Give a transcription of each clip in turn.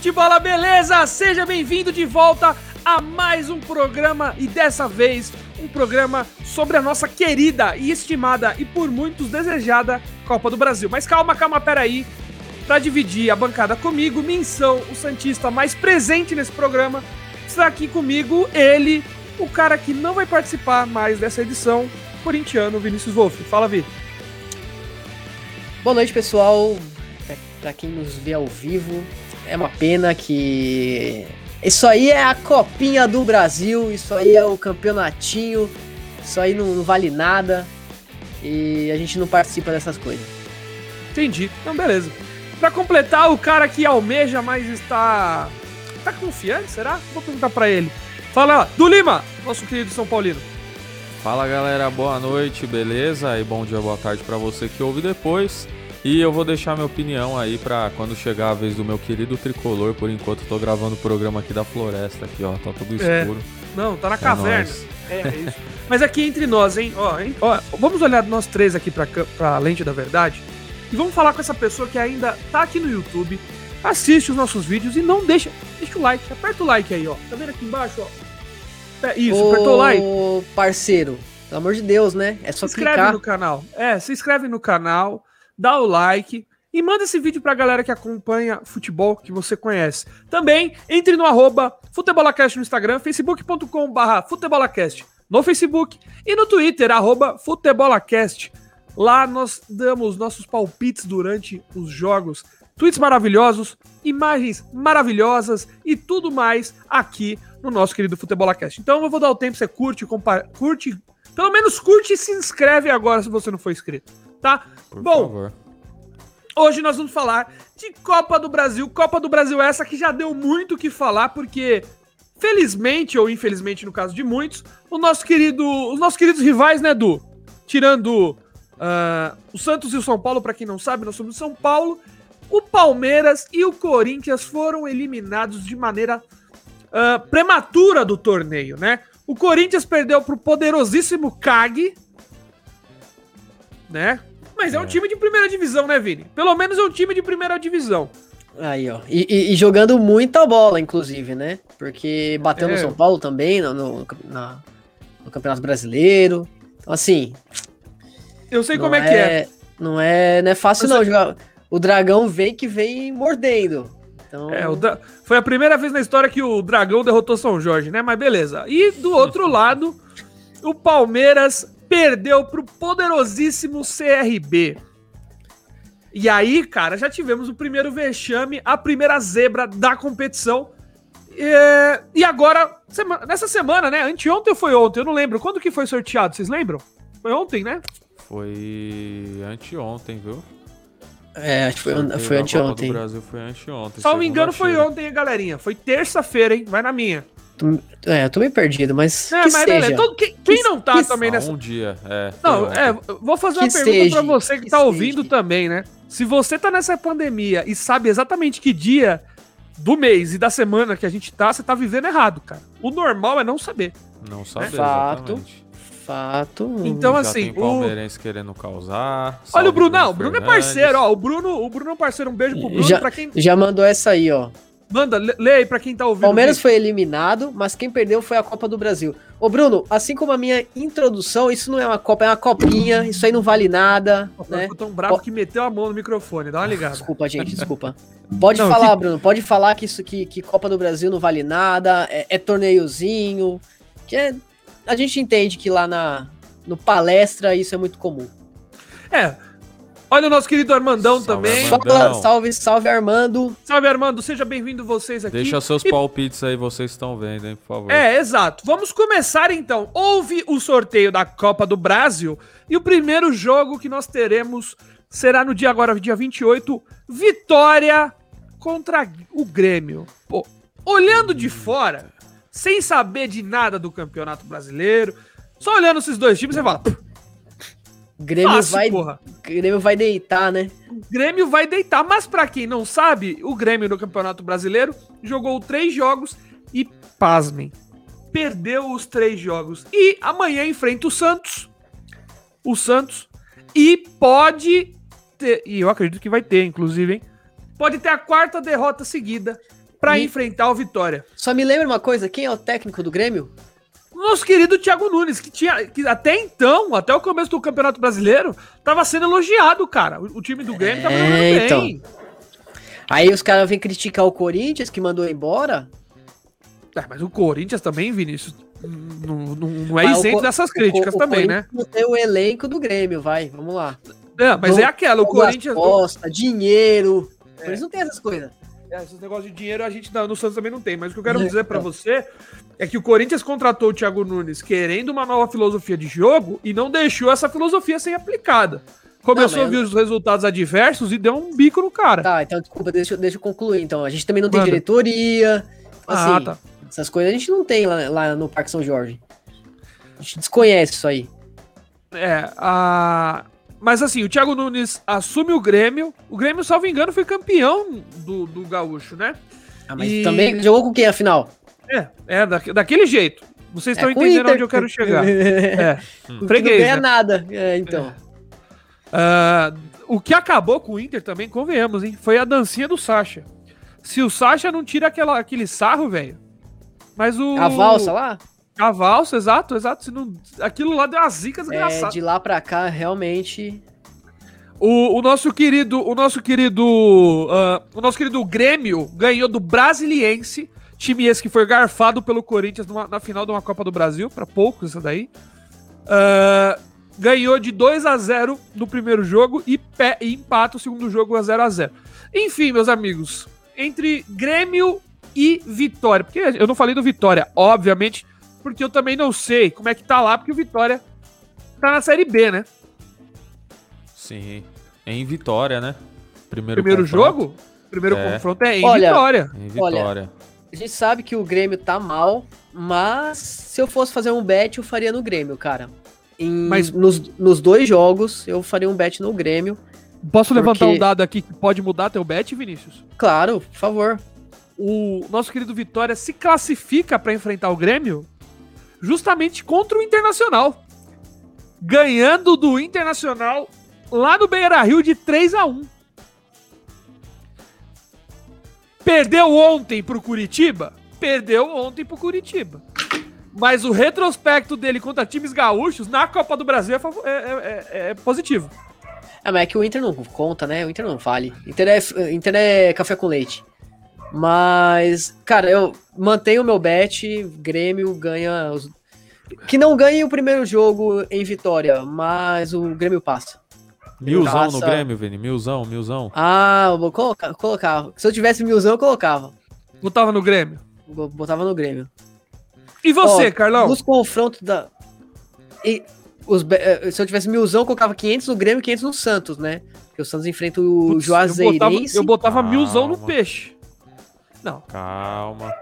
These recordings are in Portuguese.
futebol, beleza? Seja bem-vindo de volta a mais um programa e dessa vez um programa sobre a nossa querida e estimada e por muitos desejada Copa do Brasil. Mas calma, calma, peraí. Para dividir a bancada comigo, menção o Santista mais presente nesse programa, está aqui comigo ele, o cara que não vai participar mais dessa edição, corintiano Vinícius Wolff. Fala, Vi. Boa noite, pessoal. Para quem nos vê ao vivo, é uma pena que. Isso aí é a copinha do Brasil, isso aí é o campeonatinho, isso aí não, não vale nada e a gente não participa dessas coisas. Entendi. Então, beleza. Para completar, o cara que almeja, mas está. Tá confiante, será? Vou perguntar para ele. Fala, do Lima, nosso querido São Paulino. Fala galera, boa noite, beleza? E bom dia, boa tarde para você que ouve depois. E eu vou deixar minha opinião aí para quando chegar a vez do meu querido tricolor. Por enquanto, tô gravando o programa aqui da floresta, aqui, ó. Tá tudo É. escuro. Não, tá na É caverna. nóis. É, é isso. Mas aqui entre nós, hein? Ó, hein? Ó, vamos olhar nós três aqui pra, pra lente da verdade e vamos falar com essa pessoa que ainda tá aqui no YouTube, assiste os nossos vídeos e não deixa. Deixa o like, aperta o like aí, ó. Tá vendo aqui embaixo, ó? É, Isso, apertou o like. Ô, parceiro, pelo amor de Deus, né? É só se inscreve clicar. no canal. É, se inscreve no canal, dá o like e manda esse vídeo pra galera que acompanha futebol que você conhece. Também entre no arroba Futebolacast no Instagram, facebook.com barra Futebolacast no Facebook e no Twitter, arroba Futebolacast. Lá nós damos nossos palpites durante os jogos, tweets maravilhosos, imagens maravilhosas e tudo mais aqui no nosso querido Futebolacast. Então eu vou dar o tempo, você curte, curte, pelo menos curte e se inscreve agora se você não for inscrito, tá? Por Bom, favor. Hoje nós vamos falar de Copa do Brasil. Copa do Brasil essa que já deu muito o que falar, porque felizmente ou infelizmente no caso de muitos, o nosso querido, os nossos queridos rivais, né, Du? Tirando ah, o Santos e o São Paulo, pra quem não sabe, nós somos de São Paulo. O Palmeiras e o Corinthians foram eliminados de maneira ah, prematura do torneio, né? O Corinthians perdeu pro poderosíssimo CAG, né? Mas é um É. time de primeira divisão, né, Vini? Pelo menos é um time de primeira divisão. Aí, ó. E, e- e jogando muita bola, inclusive, né? Porque bateu É. no São Paulo também, no, no, na- no Campeonato Brasileiro. Então, assim. Eu sei como é, que é. Não é, não é fácil, não. é- Jogar. O dragão vem que vem mordendo. Então, É, o Dra- Foi a primeira vez na história que o Dragão derrotou São Jorge, né? Mas beleza. E do outro lado, o Palmeiras perdeu pro poderosíssimo CRB. E aí, cara, já tivemos o primeiro vexame, a primeira zebra da competição. É, E agora, sema- nessa semana, né? Anteontem ou foi ontem? Eu não lembro. Quando que foi sorteado? Vocês lembram? Foi ontem, né? Foi anteontem, viu? é, acho que foi, foi Copa anteontem. Brasil foi anteontem. Se não me engano, foi ontem, hein, galerinha? Foi terça-feira, hein? Vai na minha. É, eu tô meio perdido, mas. É, que mas seja. Todo- quem, quem não tá que- também Ah, nessa. um dia, é. Não, é, vou fazer uma Que pergunta seja, pra você que, que tá ouvindo seja. também, né? Se você tá nessa pandemia e sabe exatamente que dia do mês e da semana que a gente tá, você tá vivendo errado, cara. O normal é não saber. Não saber, Fato. exatamente. Fato. Então, Já assim, tem o- palmeirense querendo causar. Olha o Bruno, não, o Bruno é parceiro, ó. O Bruno, o Bruno é um parceiro, um beijo pro Bruno. Já- Pra quem. Já mandou essa aí, ó. Manda, lê, lê aí pra quem tá ouvindo. Palmeiras foi eliminado, mas quem perdeu foi a Copa do Brasil. Ô, Bruno, assim como a minha introdução, isso não é uma Copa, é uma copinha, isso aí não vale nada, vídeo. né? Ficou tão bravo que meteu a mão no microfone, dá uma ligada. Desculpa, gente, desculpa. Pode Não, falar, que- Bruno, pode falar que isso que, que Copa do Brasil não vale nada, é, é torneiozinho, que é, a gente entende que lá na no palestra isso é muito comum. É. Olha o nosso querido Armandão Salve, também. Armandão. Salve, salve Armando. Salve, Armando. Seja bem-vindo vocês aqui. Deixa seus E- palpites aí, vocês estão vendo, hein, por favor. É, exato. Vamos começar então. Houve o sorteio da Copa do Brasil e o primeiro jogo que nós teremos será no dia agora, dia 28, Vitória contra o Grêmio. Pô, olhando de fora, sem saber de nada do Campeonato Brasileiro, só olhando esses dois times, você fala, "Pff, Grêmio fácil, vai, porra. Grêmio vai deitar, né? O Grêmio vai deitar. Mas pra quem não sabe, o Grêmio no Campeonato Brasileiro jogou três jogos e, pasmem, perdeu os três jogos. E amanhã enfrenta o Santos. O Santos. E pode ter, e eu acredito que vai ter, inclusive, hein? Pode ter a quarta derrota seguida pra Me- enfrentar o Vitória. Só me lembra uma coisa, quem é o técnico do Grêmio? Nosso querido Thiago Nunes, que tinha. Que até então, até o começo do Campeonato Brasileiro, tava sendo elogiado, cara. O, o time do Grêmio tava É, jogando bem. então. Aí os caras vêm criticar o Corinthians, que mandou embora. É, mas o Corinthians também, Vinícius, não, não, não é Mas o isento dessas o críticas Co- o também, né? Corinthians Tem o elenco do Grêmio, vai, vamos lá. É, mas é aquela, o Corinthians. Costa, dinheiro. O Corinthians não tem essas coisas. É, esses negócios de dinheiro a gente não- no Santos também não tem. Mas o que eu quero dizer pra você é que o Corinthians contratou o Thiago Nunes querendo uma nova filosofia de jogo e não deixou essa filosofia ser aplicada. Começou Não, a ver os resultados adversos e deu um bico no cara. Tá, então desculpa, deixa, eu- deixa eu concluir. Então, a gente também não tem diretoria. Ah, Assim, tá. essas coisas a gente não tem lá, lá no Parque São Jorge. A gente desconhece isso aí. É, a... mas assim, o Thiago Nunes assume o Grêmio. O Grêmio, salvo engano, foi campeão do, do Gaúcho, né? Ah, mas E- também jogou com quem afinal? É, é da, daquele jeito. Vocês estão É entendendo Inter. onde eu quero chegar. É, que freguês, não ganha né? nada. É, então. Ah, o que acabou com o Inter também, convenhamos, hein? Foi a dancinha do Sacha. Se o Sacha não tira aquela, aquele sarro, velho. Mas o. A valsa lá? A valsa, exato, exato. Se não, aquilo lá deu uma zica É, de lá pra cá, realmente. O, o nosso querido, o nosso querido, ah, o nosso querido Grêmio ganhou do Brasiliense, time esse que foi garfado pelo Corinthians numa- na final de uma Copa do Brasil, para poucos isso daí. Ah, ganhou de 2 a 0 no primeiro jogo e, pé, e empata o segundo jogo a 0 a 0. Enfim, meus amigos, entre Grêmio e Vitória, porque eu não falei do Vitória, obviamente, porque eu também não sei como é que tá lá, porque o Vitória tá na Série B, né? Sim. Em Vitória, né? Primeiro, Primeiro jogo? Primeiro É. confronto é em Olha, Vitória. Em Vitória. A gente sabe que o Grêmio tá mal, mas se eu fosse fazer um bet, eu faria no Grêmio, cara. Em- Mas- nos, nos dois jogos, eu faria um bet no Grêmio. Posso levantar Porque- um dado aqui que pode mudar teu bet, Vinícius? Claro, por favor. O nosso querido Vitória se classifica para enfrentar o Grêmio justamente contra o Internacional. Ganhando do Internacional lá no Beira Rio de 3 a 1 Perdeu ontem pro Curitiba? Perdeu ontem pro Curitiba. Mas o retrospecto dele contra times gaúchos na Copa do Brasil é, é- é- é- é positivo. É, mas é que o Inter não conta, né? O Inter não vale. Inter é, Inter é café com leite. Mas, cara, eu mantenho o meu bet. Grêmio ganha. Os... Que não ganhe o primeiro jogo em vitória, mas o Grêmio passa. Milzão no. Grêmio, Vini. Milzão, milzão. Ah, eu vou colocar, colocar. Se eu tivesse milzão, eu colocava. Botava no Grêmio. Botava no Grêmio. E você, Ó, Carlão? Nos confrontos da. e os eh, se eu tivesse milzão, eu colocava 500 no Grêmio e 500 no Santos, né? Porque o Santos enfrenta o Putz, eu botava, Juazeirense. eu botava Calma. milzão no peixe. Não. Calma.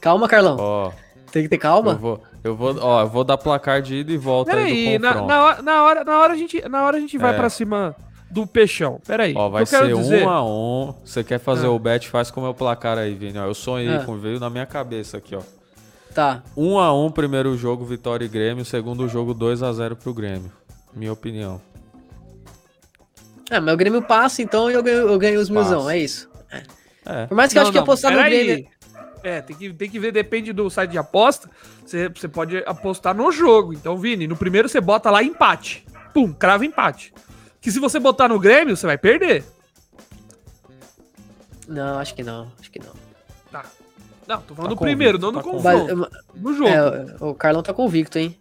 Calma, Carlão. Ó, Tem que ter eu calma. vou, eu vou, ó, eu vou dar placar de ida e volta aí Peraí, do na, na, hora, na, hora, na, hora a gente, na hora a gente vai É. pra cima do peixão. Peraí. Ó, o vai eu ser dizer- um a um. Você quer fazer Ah. o bet, faz com o meu placar aí, Vini. Ó, eu sonhei Ah. com veio na minha cabeça aqui, ó. Tá. Um a um, primeiro jogo, Vitória e Grêmio. Segundo jogo, 2 a 0 pro Grêmio. Minha opinião. É, mas o Grêmio passa, então eu ganho, eu ganho os milzão, é isso. É. Por mais que eu Não, acho que não, apostar no. Grêmio. É, tem que, tem que ver, depende do site de aposta. Você, você pode apostar no jogo. Então, Vini, no primeiro você bota lá empate. Pum, crava empate. Que se você botar no Grêmio, você vai perder. Não, acho que não, acho que não. Tá. Não, tô falando Tá do primeiro, não do tá confronto. Mas, No jogo. é, o Carlão tá convicto, hein?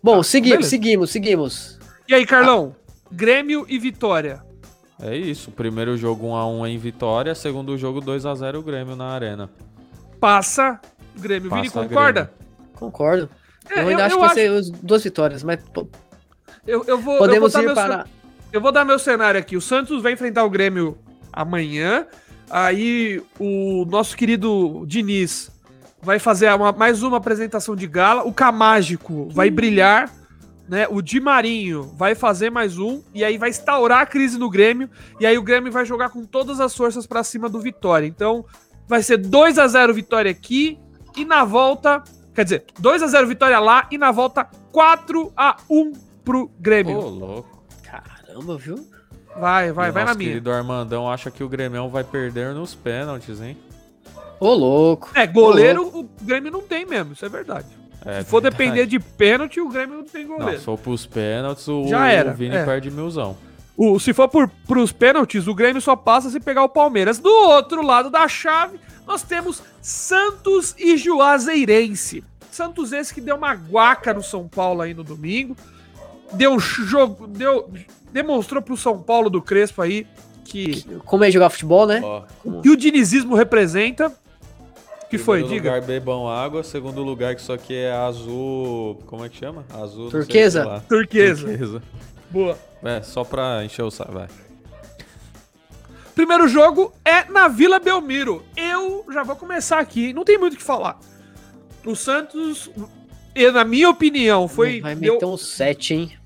Bom, Tá, seguimos, beleza. seguimos, seguimos. E aí, Carlão? Grêmio e Vitória. É isso. Primeiro jogo 1 a 1 em Vitória. Segundo jogo 2 a 0 Grêmio na Arena. Passa o Grêmio. Vini, Passa concorda? Concordo. É, eu ainda acho que vai ser os- duas vitórias, mas Eu, eu vou, eu vou podemos dar ir meu para. Eu vou dar meu cenário aqui. O Santos vai enfrentar o Grêmio amanhã. Aí o nosso querido Diniz vai fazer uma- mais uma apresentação de gala. O Camágico vai brilhar. Né? O Di Marinho vai fazer mais um. E aí vai instaurar a crise no Grêmio. E aí o Grêmio vai jogar com todas as forças pra cima do Vitória. Então vai ser 2 a 0 Vitória aqui. E na volta. Quer dizer, 2 a 0 Vitória lá. E na volta 4 a 1 pro Ô, Grêmio. louco. Caramba, viu? Vai, E vai, o vai na nosso minha. querido Armandão acha que o Grêmio vai perder nos pênaltis, hein? Ô, louco. É, goleiro o Grêmio não tem mesmo, isso é verdade. É, Se for verdade. depender de pênalti, o Grêmio não tem Não, goleiro. se for pros pênaltis, o, Já era, o Vini é. perde milzão. O, se for por, pros pênaltis, o Grêmio só passa se pegar o Palmeiras. Do outro lado da chave, nós temos Santos e Juazeirense. Santos esse que deu uma guaca no São Paulo aí no domingo. Deu jogo, deu, demonstrou pro São Paulo do Crespo aí que, Como é jogar futebol, né? Ó, que o dinizismo representa. Que foi, primeiro diga. lugar, bebam água. Segundo lugar, que isso aqui é azul... Como é que chama? Azul... Turquesa? Turquesa. Turquesa. Boa. É, só pra encher o saco, vai. Primeiro jogo é na Vila Belmiro. Eu já vou começar aqui, não tem muito o que falar. O Santos, e na minha opinião, foi Vai deu, meter um 7, hein?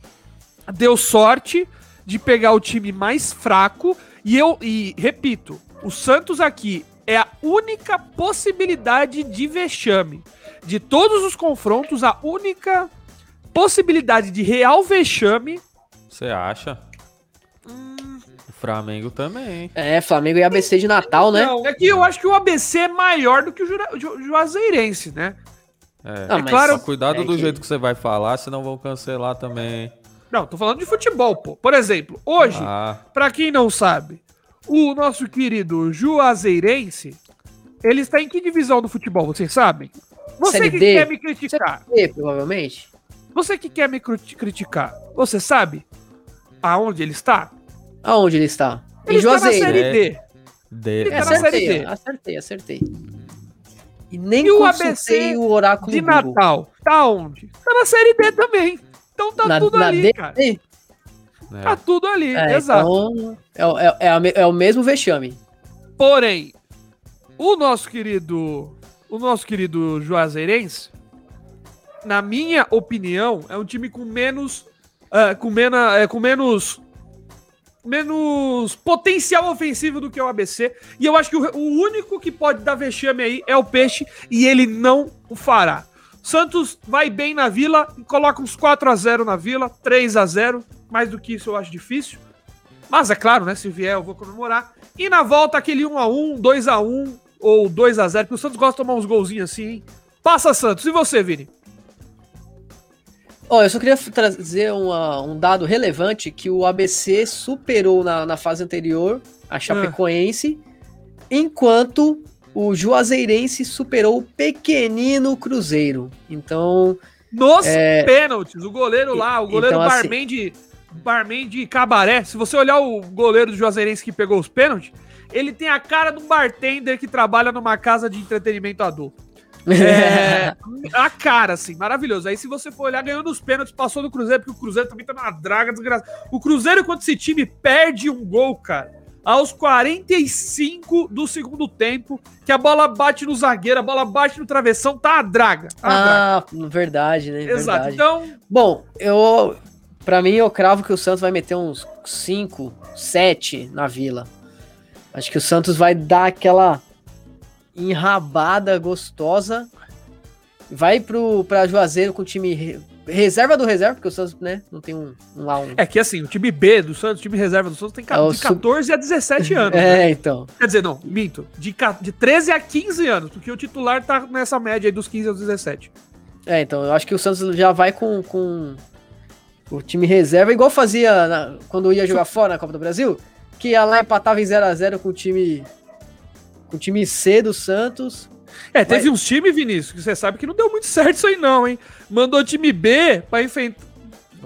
deu sorte de pegar o time mais fraco e eu e repito, o Santos aqui é a única possibilidade de vexame. De todos os confrontos, a única possibilidade de real vexame Você acha? Hum. O Flamengo também. É, Flamengo e ABC de Natal, né? Não, é que eu acho que o ABC é maior do que o Jura, Juazeirense, né? É, Ah, É claro- Só cuidado é do que- jeito que você vai falar, senão vão cancelar também. Não, tô falando de futebol, pô. Por exemplo, hoje, Ah, pra quem não sabe, o nosso querido Juazeirense, ele está em que divisão do futebol, vocês sabem? Você Série que D. quer me criticar, provavelmente. você que quer me criticar, você sabe aonde ele está? Aonde ele está? Ele em está na. Série É. D. de... Ele tá na acertei, Série D. acertei, acertei. E nem E o ABC o oráculo De Google. Natal, tá onde? Tá na Série D também. Então tá Na, tudo na ali, D? cara. É, Tá tudo ali, É, exato. Então, é, o- é, é, a é o mesmo vexame. Porém, o nosso querido, o nosso querido Juazeirense, na minha opinião, é um time com menos, ah, com mena, é, com menos, menos potencial ofensivo do que o ABC. E eu acho que o, o único que pode dar vexame aí é o Peixe e ele não o fará. Santos vai bem na Vila e coloca uns 4 a 0 na Vila, 3 a 0 Mais do que isso eu acho difícil. Mas é claro, né? Se vier, eu vou comemorar. E na volta, aquele 1x1, 2x1 ou 2x0, porque o Santos gosta de tomar uns golzinhos assim, hein? Passa, Santos. E você, Vini? Ó, eu só queria trazer uma- um dado relevante que o ABC superou na, na fase anterior a Chapecoense, enquanto o Juazeirense superou o pequenino Cruzeiro. Então, Nos É. pênaltis, o goleiro lá, o goleiro Então, assim- barman, de, barman de cabaré. Se você olhar o goleiro do Juazeirense que pegou os pênaltis, ele tem a cara de um bartender que trabalha numa casa de entretenimento adulto. É, a cara, assim, maravilhoso. Aí, se você for olhar, ganhou nos pênaltis, passou do Cruzeiro, porque o Cruzeiro também tá numa draga desgraçada. O Cruzeiro, quando esse time perde um gol, cara, aos 45 do segundo tempo, que a bola bate no zagueiro, a bola bate no travessão, tá a draga. Tá a draga. ah, verdade, né? Exato. Verdade. Então, Bom, eu. Pra mim, eu cravo que o Santos vai meter uns 5, 7 na vila. Acho que o Santos vai dar aquela enrabada gostosa. Vai pro, pra Juazeiro com o time re- reserva do reserva, porque o Santos, né, não tem um, um lá um. é que assim, o time B do Santos, o time reserva do Santos tem É de sub- 14 a 17 anos. né? É, então. Quer dizer, não, minto. De, de 13 a 15 anos, porque o titular tá nessa média aí dos 15 aos 17. É, então, eu acho que o Santos já vai com, com o time reserva, igual fazia na- quando ia jogar fora na Copa do Brasil, que ia lá empatava em 0x0 com o time. Com o time C do Santos. É, teve uns times, Vinícius, que você sabe que não deu muito certo isso aí, não, hein? Mandou time B pra enfrentar.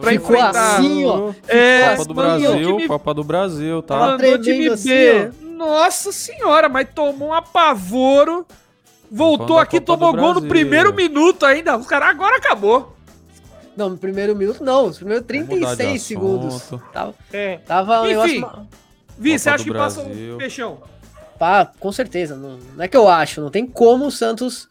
Pra Ficou enfrentar. assim, ó. É, Copa do Brasil, time- Copa do Brasil, tá? Mandou time tremendo assim, B. Nossa senhora, mas tomou um apavoro. Voltou aqui, tomou gol no primeiro minuto ainda. Os caras agora acabou. Não, no primeiro minuto não, os primeiros Vamos mudar de 36 segundos. Tava, É. tava um Enfim. negócio. Vi, Copa você acha que passa Brasil. um peixão? Pá, com certeza. Não, não é que eu acho, não tem como o Santos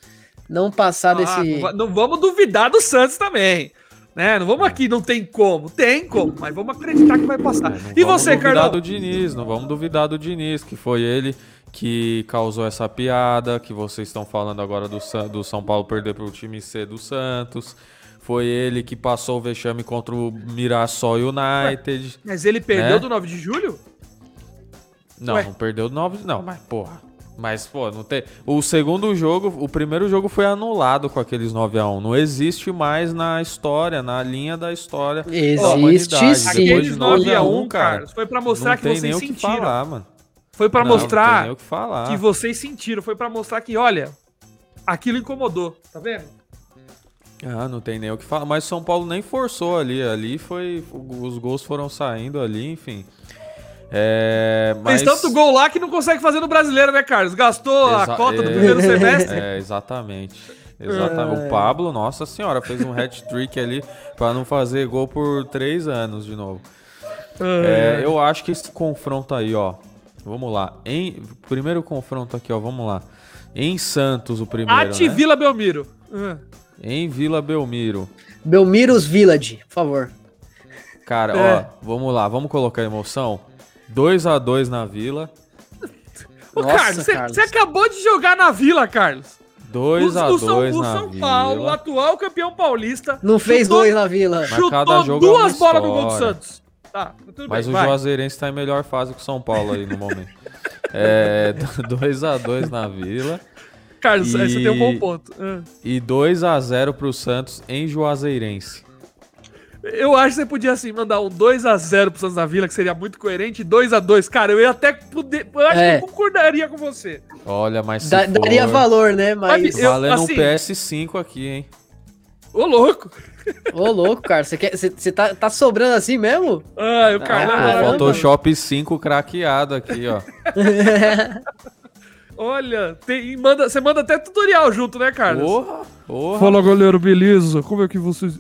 não passar Ah, desse. não, va- não vamos duvidar do Santos também. Né? Não vamos aqui, não tem como. Tem como, mas vamos acreditar que vai passar. É, não e vamos você, duvidar Carlão? do Diniz, não vamos duvidar do Diniz, que foi ele que causou essa piada, que vocês estão falando agora do, do São Paulo perder para o time C do Santos. Foi ele que passou o vexame contra o Mirassol United. Mas ele perdeu Né? do 9 de julho? Não, Ué. não perdeu nove, não, mas porra. Mas, pô, não tem. O segundo jogo, o primeiro jogo foi anulado com aqueles 9x1. Não existe mais na história, na linha da história. da Existe humanidade. sim. Depois de Aqueles 9 a 1, 9x1, cara, foi pra mostrar não que tem vocês nem o que sentiram. falar, mano. Foi pra Não, Não tem mostrar nem o que falar. que vocês sentiram. Foi pra mostrar que, olha, aquilo incomodou. Tá vendo? Ah, não tem nem o que falar. Mas São Paulo nem forçou ali. Ali foi. Os gols foram saindo ali, enfim. É. Mas... Fez tanto gol lá que não consegue fazer no brasileiro, né, Carlos? Gastou Exa- a cota do é- primeiro semestre. É, exatamente. Exatamente. O Pablo, nossa senhora, fez um hat-trick ali pra não fazer gol por três anos de novo. É, eu acho que esse confronto aí, ó. Vamos lá. Em, primeiro confronto aqui, ó. Vamos lá. Em Santos, o primeiro. Ati né? Vila Belmiro. Ah. Em Vila Belmiro. Belmiros Village, por favor. Cara, É. ó, vamos lá, vamos colocar emoção. 2 a 2 na Vila. Ô, Nossa, Carlos, você- acabou de jogar na Vila, Carlos. 2 O- a o São, 2 o na São Vila. Paulo, atual campeão paulista, Não fez chutou- dois na vila. Chutou cada jogo é duas bolas no gol do. Santos. Tá, tudo Mas bem, o vai. Juazeirense tá em melhor fase que o São Paulo aí no momento. É 2 a 2 na Vila Carlos, aí você E- tem um bom ponto. Ah. e 2 a 0 pro Santos em Juazeirense. Eu acho que você podia, assim, mandar um 2x0 pro Santos da Vila, que seria muito coerente, 2x2. Cara, eu ia até poder... Eu acho É. que eu concordaria com você. Olha, mas se Da- for, daria valor, né? Mas. Eu- valendo assim- um PS5 aqui, hein? Ô, louco. Ô, louco, cara. Você quer- você- você tá, tá sobrando assim mesmo? Ah, o Carlos é Ah. Photoshop 5 craqueado aqui, ó. Olha, tem, manda, você manda até tutorial junto, né, Carlos? Porra, porra. Fala, galera, beleza? Como é que vocês...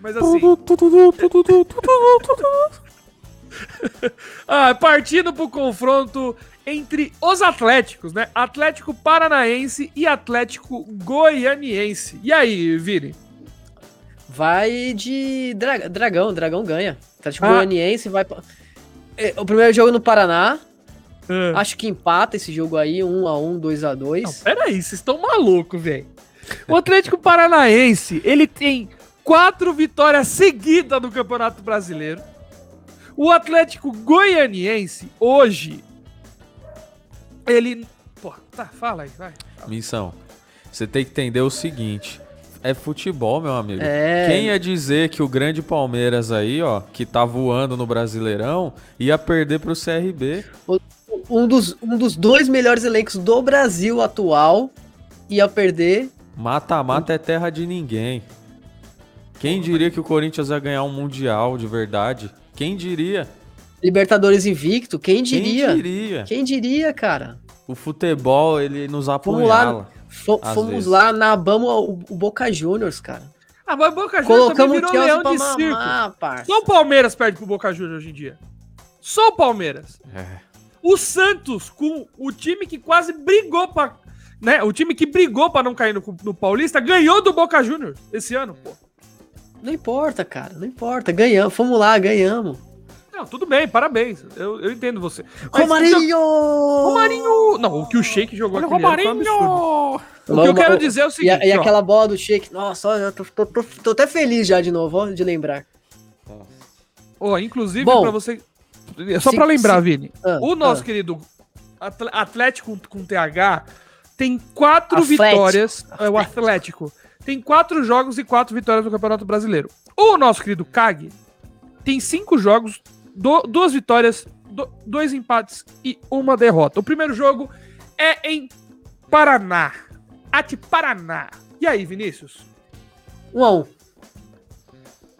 Mas assim... ah, partindo pro confronto entre os Atléticos, né? Atlético Paranaense e Atlético Goianiense. E aí, Vini? Vai de dra- Dragão. Dragão ganha. Atlético Ah. Goianiense vai. pra- É, O primeiro jogo no Paraná. Ah. Acho que empata esse jogo aí, 1x1, 2x2. Não, peraí, vocês estão malucos, velho. O Atlético Paranaense, ele tem quatro vitórias seguidas no Campeonato Brasileiro. O Atlético Goianiense, hoje, ele... Pô, tá, fala aí, vai. Missão. Você tem que entender o seguinte. É futebol, meu amigo. É. Quem ia dizer que o grande Palmeiras aí, ó, que tá voando no Brasileirão, ia perder pro CRB? Um dos, um dos dois melhores elencos do Brasil atual ia perder. Mata-mata é terra de ninguém. Quem diria que o Corinthians ia ganhar um Mundial de verdade? Quem diria? Libertadores invicto, quem diria? Quem diria? Quem diria, cara? O futebol, ele nos lá. apunhala. Fo- Às fomos lá, nabamos o, o Boca Juniors, cara. Ah, mas o Boca Juniors também virou Chelsea leão de circo. mamar, parça. Só o Palmeiras perde pro Boca Juniors hoje em dia. Só o Palmeiras. É. O Santos, com o time que quase brigou pra. Né, o time que brigou pra não cair no, no Paulista, ganhou do Boca Juniors esse ano, pô. Não importa, cara, não importa. Ganhamos, fomos lá, ganhamos. Não, tudo bem, parabéns. Eu, eu entendo você. Mas Romarinho! o- Romarinho! Não, o que o Sheik jogou aquele ano foi um. O que eu quero dizer é o E, seguinte, e ó. aquela bola do Sheik, nossa, eu tô, tô- tô- tô até feliz já de novo, ó, de lembrar. Ó, inclusive, Bom, pra você. Só se- pra lembrar, se- Vini. Ah, o nosso ah. querido Atlético com, com TH tem quatro Atlético. vitórias. É o Atlético. Tem quatro jogos e quatro vitórias no Campeonato Brasileiro. O nosso querido Kag tem cinco jogos, do- duas vitórias, do- dois empates e uma derrota. O primeiro jogo é em Paraná. Ate Paraná. E aí, Vinícius? Um a um.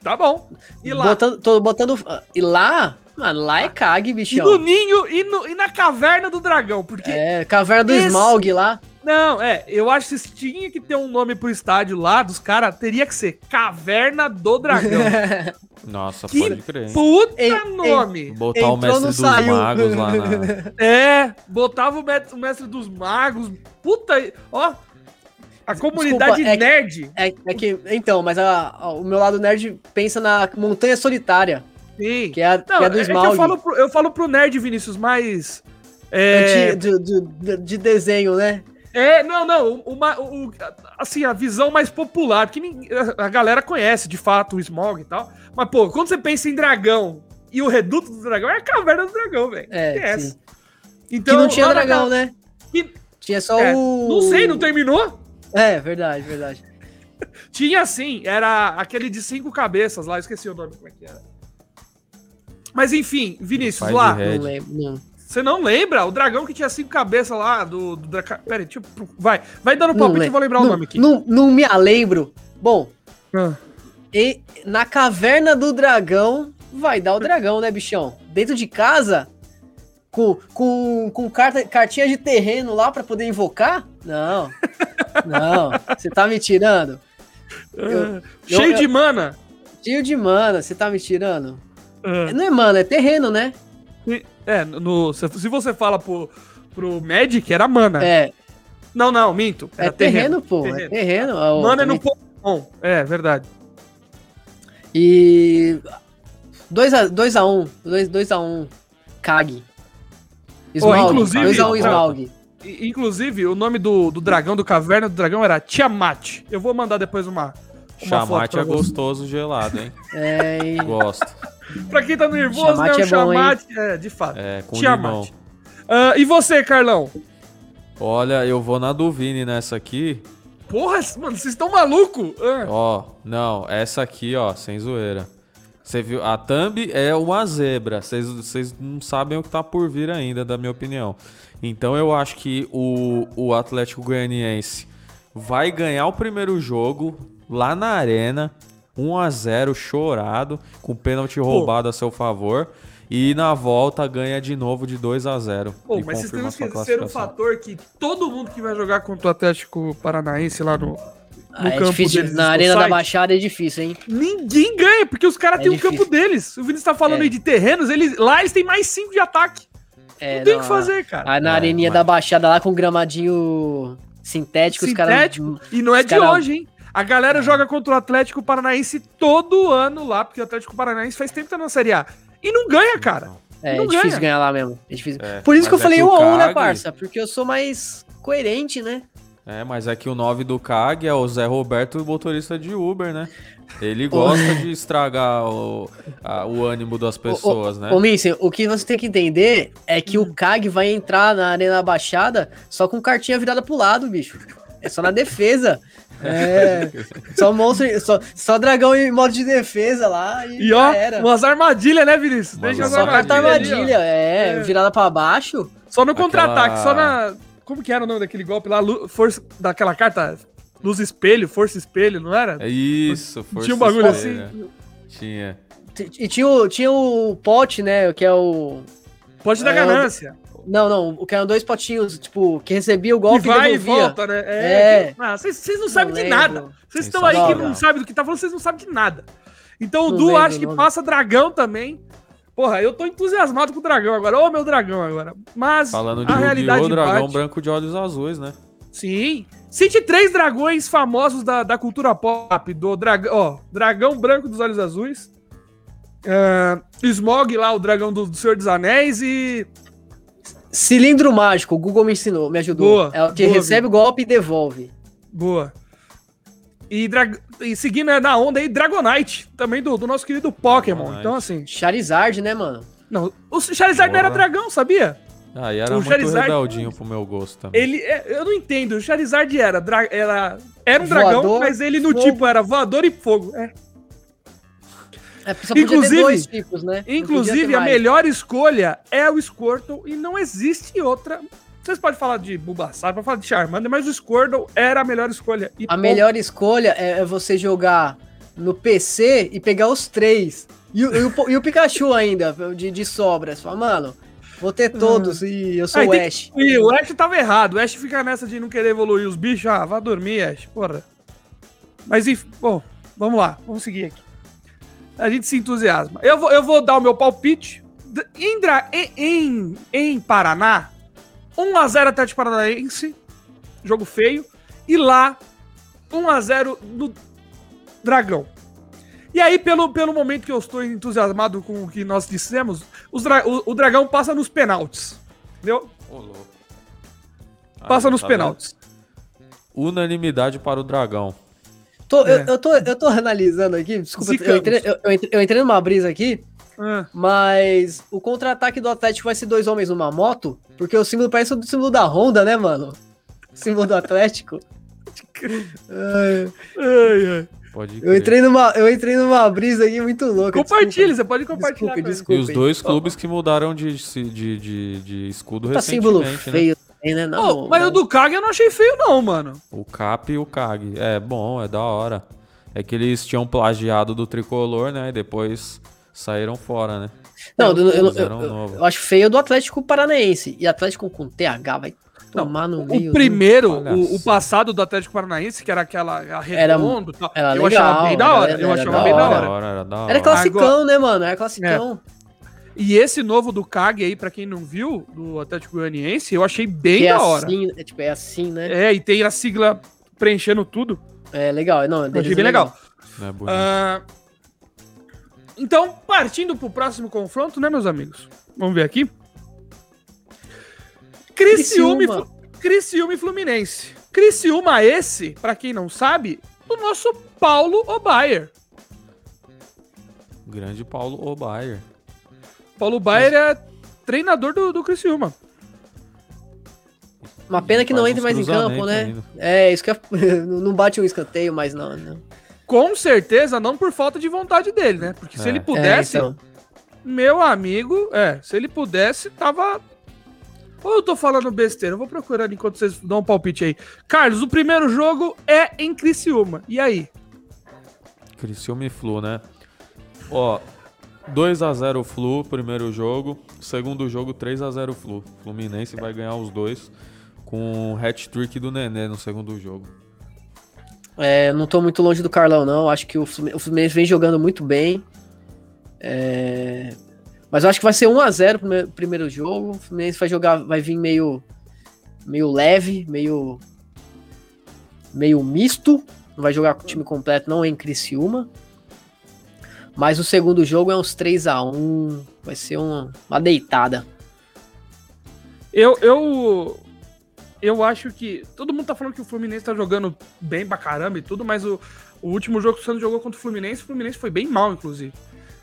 Tá bom. E lá? Botando, tô botando. ah, E lá? Mano, lá é cague, E no bichão. ninho e, no- e na caverna do dragão. Porque É, caverna do Esse- Smaug lá. Não, é, eu acho que se tinha que ter um nome pro estádio lá dos caras, teria que ser Caverna do Dragão. Nossa, Que pode crer. Puta Ei, ei. nome! Botar o mestre dos saiu. magos lá na. É, botava o mestre, o mestre dos magos. Puta, ó. A comunidade Desculpa, é que- nerd. É, é que. Então, mas a- a- o meu lado nerd pensa na Montanha Solitária, Sim. que é, a- Não, que é do é que Smaug. eu falo, pro, eu falo pro nerd, Vinícius, mais. É, de, de- de- de desenho, né? É, não, não, uma, o, assim, a visão mais popular, porque ninguém- a galera conhece de fato o Smog e tal, mas, pô, quando você pensa em dragão e o reduto do dragão, é a caverna do dragão, velho. É, Esquece. sim. Então, que não tinha na dragão, ca- né? que- Tinha só É, o. Não sei, não terminou? É, verdade, verdade. Tinha sim, era aquele de cinco cabeças lá, esqueci o nome como é que era. Mas enfim, Vinícius, lá. Não lembro. Não. Você não lembra? O dragão que tinha cinco cabeças lá do. do Draca... Pera aí, tipo, vai. Vai dando palpite e eu vou lembrar o não, nome aqui. Não, não me lembro. Bom, Ah. e na caverna do dragão, vai dar o dragão, né, bichão? Dentro de casa, com, com, com carta, cartinha de terreno lá pra poder invocar? Não. Não. Você tá me tirando? Eu- Ah, Cheio eu- de mana. Tio de mana, você tá me tirando? Ah. Não é mana, é terreno, né? É, no, se se você fala pro, pro Magic, era mana. É, Não, não, minto. é Era terreno, pô. É Terreno. terreno. ó, Mana é no Pokémon. É, verdade. E 2x1, um, 2x1, um, Kag. Smaug, inclusive- 2x1 Smaug. Inclusive, o nome do, do dragão, do caverna do dragão era Tiamat. Eu vou mandar depois uma. uma Chamate pra é gostoso gelado, hein? É, e- Gosto. Pra quem tá nervoso, né? é O bom, hein? Tiamat. É, de fato. É, com Tiamat. limão. Ah, e você, Carlão? Olha, eu vou na do Vini nessa aqui. Porra, mano, vocês estão malucos? Ah, Ó, não, essa aqui, ó, sem zoeira. Você viu? A thumb é uma zebra. Vocês- Vocês não sabem o que tá por vir ainda, da minha opinião. Então eu acho que o, o Atlético Goianiense vai ganhar o primeiro jogo lá na arena. 1 a 0 chorado, com pênalti roubado a seu favor. E na volta ganha de novo de 2 a 0 Pô, e mas vocês têm confirma que esquecer um fator que todo mundo que vai jogar contra o Atlético Paranaense lá no. Ah, é campo difícil, deles, na Arena da. Baixada é difícil, hein? Ninguém ganha, porque os caras É têm o difícil. campo deles. O Vinícius tá falando É. aí de terrenos, eles, lá eles têm mais 5 de ataque. É, não tem o que fazer, cara. Ah, na É, areninha mas- da Baixada lá com gramadinho sintético, os caras... Sintético. E não é de cara- hoje, hein? A galera joga contra o Atlético Paranaense todo ano lá, porque o Atlético Paranaense faz tempo que tá na Série A. E não ganha, cara. É, não é difícil ganha. ganhar lá mesmo. É difícil. É, Por isso que eu é falei que 1 o a 1 né, parça? Porque eu sou mais coerente, né? É, mas é que o 9 do CAG é o Zé Roberto, motorista de Uber, né? Ele gosta de estragar o, a- o ânimo das pessoas, né? Ô, Minsen, o que você tem que entender é que o CAG vai entrar na Arena Baixada só com cartinha virada pro lado, bicho. É só na defesa. É. só monstro, só, só dragão em modo de defesa lá e, E ó, era. umas armadilhas, né, Vinícius? Umas Deixa Só carta armadilhas. ali, ó. armadilha, é, É. virada pra baixo. Só no contra-ataque, Aquela- só na. Como que era o nome daquele golpe lá? Lu- Força. Daquela carta. Luz espelho, força espelho, não era? É isso, força Tinha um bagulho espelha. assim. Tinha. E tinha o, tinha o pote, né? Que é o. Pode dar É, ganância. Não, não, o que eram dois potinhos, tipo, que recebia o E golpe e, vai e devolvia. volta, né? É. Ah, vocês vocês não sabem de lembro. nada. Vocês estão aí que não sabem do que tá falando, vocês não sabem de nada. Então o Não Du lembro acho o que passa dragão também. Porra, eu tô entusiasmado com o dragão agora. Ô, meu dragão agora. Mas Falando de a realidade Yu-Gi-Oh! Dragão bate. Branco de Olhos Azuis, né? Sim. Cite três dragões famosos da, da cultura pop. Do dragão, ó, dragão branco dos olhos azuis. Ah, Smog lá, o dragão do, do Senhor dos Anéis e... Cilindro mágico, o Google me ensinou, me ajudou. Boa, é o que boa, recebe o golpe e devolve. Boa. E, dra- e seguindo né, na onda aí, Dragonite, também do, do nosso querido Pokémon. Dragonite. Então, assim. Charizard, né, mano? Não, o Charizard não era dragão, sabia? Ah, e era O muito Charizard- rebeldinho pro meu gosto também. Ele. é- eu não entendo. O Charizard era. dra- era, era um dragão, Voador, mas ele no fogo. tipo era voador e fogo. É. É, Inclusive- ter dois tipos, né? Inclusive, a melhor escolha é o Squirtle e não existe outra. Vocês podem falar de Bulbasaur, pode falar de Charmander, mas o Squirtle era a melhor escolha. A ponto. melhor escolha é é você jogar no PC e pegar os três. E, o- e o, e o Pikachu ainda, de, de sobras. Fala, mano, vou ter todos e eu sou Aí o tem Ash. que- E o Ash tava errado. O Ash fica nessa de não querer evoluir os bichos. Ah, vá dormir, Ash. Porra. Mas enfim, bom, vamos lá. Vamos seguir aqui. A gente se entusiasma. Eu vou, eu vou dar o meu palpite. D- Em, em, Paraná, 1x0 Atlético Paranaense. Jogo feio. E lá, 1x0 no Dragão. E aí, pelo, pelo momento que eu estou entusiasmado com o que nós dissemos, os dra- o, o Dragão passa nos penaltis. Entendeu? Ô, louco. Passa Aí, nos tá vendo? penaltis. Unanimidade para o dragão. Tô, É. eu, eu tô, eu tô analisando aqui, desculpa, eu entrei, eu, eu entrei, eu entrei numa brisa aqui, Ah, mas o contra-ataque do Atlético vai ser dois homens numa moto, porque o símbolo parece o símbolo da Honda, né, mano? símbolo do Atlético. Ai, Ai, ai. Pode eu, entrei numa, eu entrei numa brisa aqui muito louca. Compartilha, você pode compartilhar. E os dois clubes que mudaram de, de, de, de escudo Tá símbolo recentemente, né? Também, né? Não, Ô, mas não. o do Kag eu não achei feio, não, mano. O Cap e o Kag. É bom, é da hora. É que eles tinham plagiado do tricolor, né? E depois saíram fora, né? Não, eu, eu- eu- um eu- novo. eu acho feio o do Atlético Paranaense. E Atlético com TH vai tomar no meio. O primeiro, o, o passado do Atlético Paranaense, que era aquela Era- era eu legal, achava bem da hora. era- eu era achava bem da hora. hora. Da hora, era da hora. Era classicão, Agora- né, mano? Era classicão. E esse novo do Kag aí, pra quem não viu, do Atlético Goianiense, eu achei bem Que é da hora. assim, é, tipo, é assim, né? É, e tem a sigla preenchendo tudo. É, legal. Não, Eu achei bem legal. Bonito. Ah, então, partindo pro próximo confronto, né, meus amigos? Vamos ver aqui. Criciúma, Criciúma. E Fluminense. Criciúma esse, pra quem não sabe, do nosso Paulo Obayer. Grande Paulo Obayer. Paulo Baier é treinador do, do Criciúma. Uma pena que não Faz uns mais em campo, cruzamentos né? ainda. É, isso que é... não bate um escanteio, mas não. não. Com certeza, não por falta de vontade dele, né? Porque se É. ele É, pudesse, então. meu amigo, é, se ele pudesse, tava. Ou eu tô falando besteira, eu vou procurando enquanto vocês dão um palpite aí. Carlos, o primeiro jogo é em Criciúma. E aí? Criciúma e Flu, né? Ó, 2x0 Flu, primeiro jogo. Segundo jogo, 3x0 Flu. Fluminense vai ganhar os dois com o hat-trick do Nenê no segundo jogo. É, não tô muito longe do Carlão, não. Acho que o Flumin- o Fluminense vem jogando muito bem. É, Mas acho que vai ser 1x0 o primeiro, jogo. O Fluminense vai jogar, vai vir meio, meio leve, meio, meio misto. Não vai jogar com o time completo, não em Criciúma. Mas o segundo jogo é uns 3x1. Vai ser uma, uma deitada. Eu, eu. Eu acho que. Todo mundo tá falando que o Fluminense tá jogando bem pra caramba e tudo, mas o, o último jogo que o Santos jogou contra o Fluminense, o Fluminense foi bem mal, inclusive.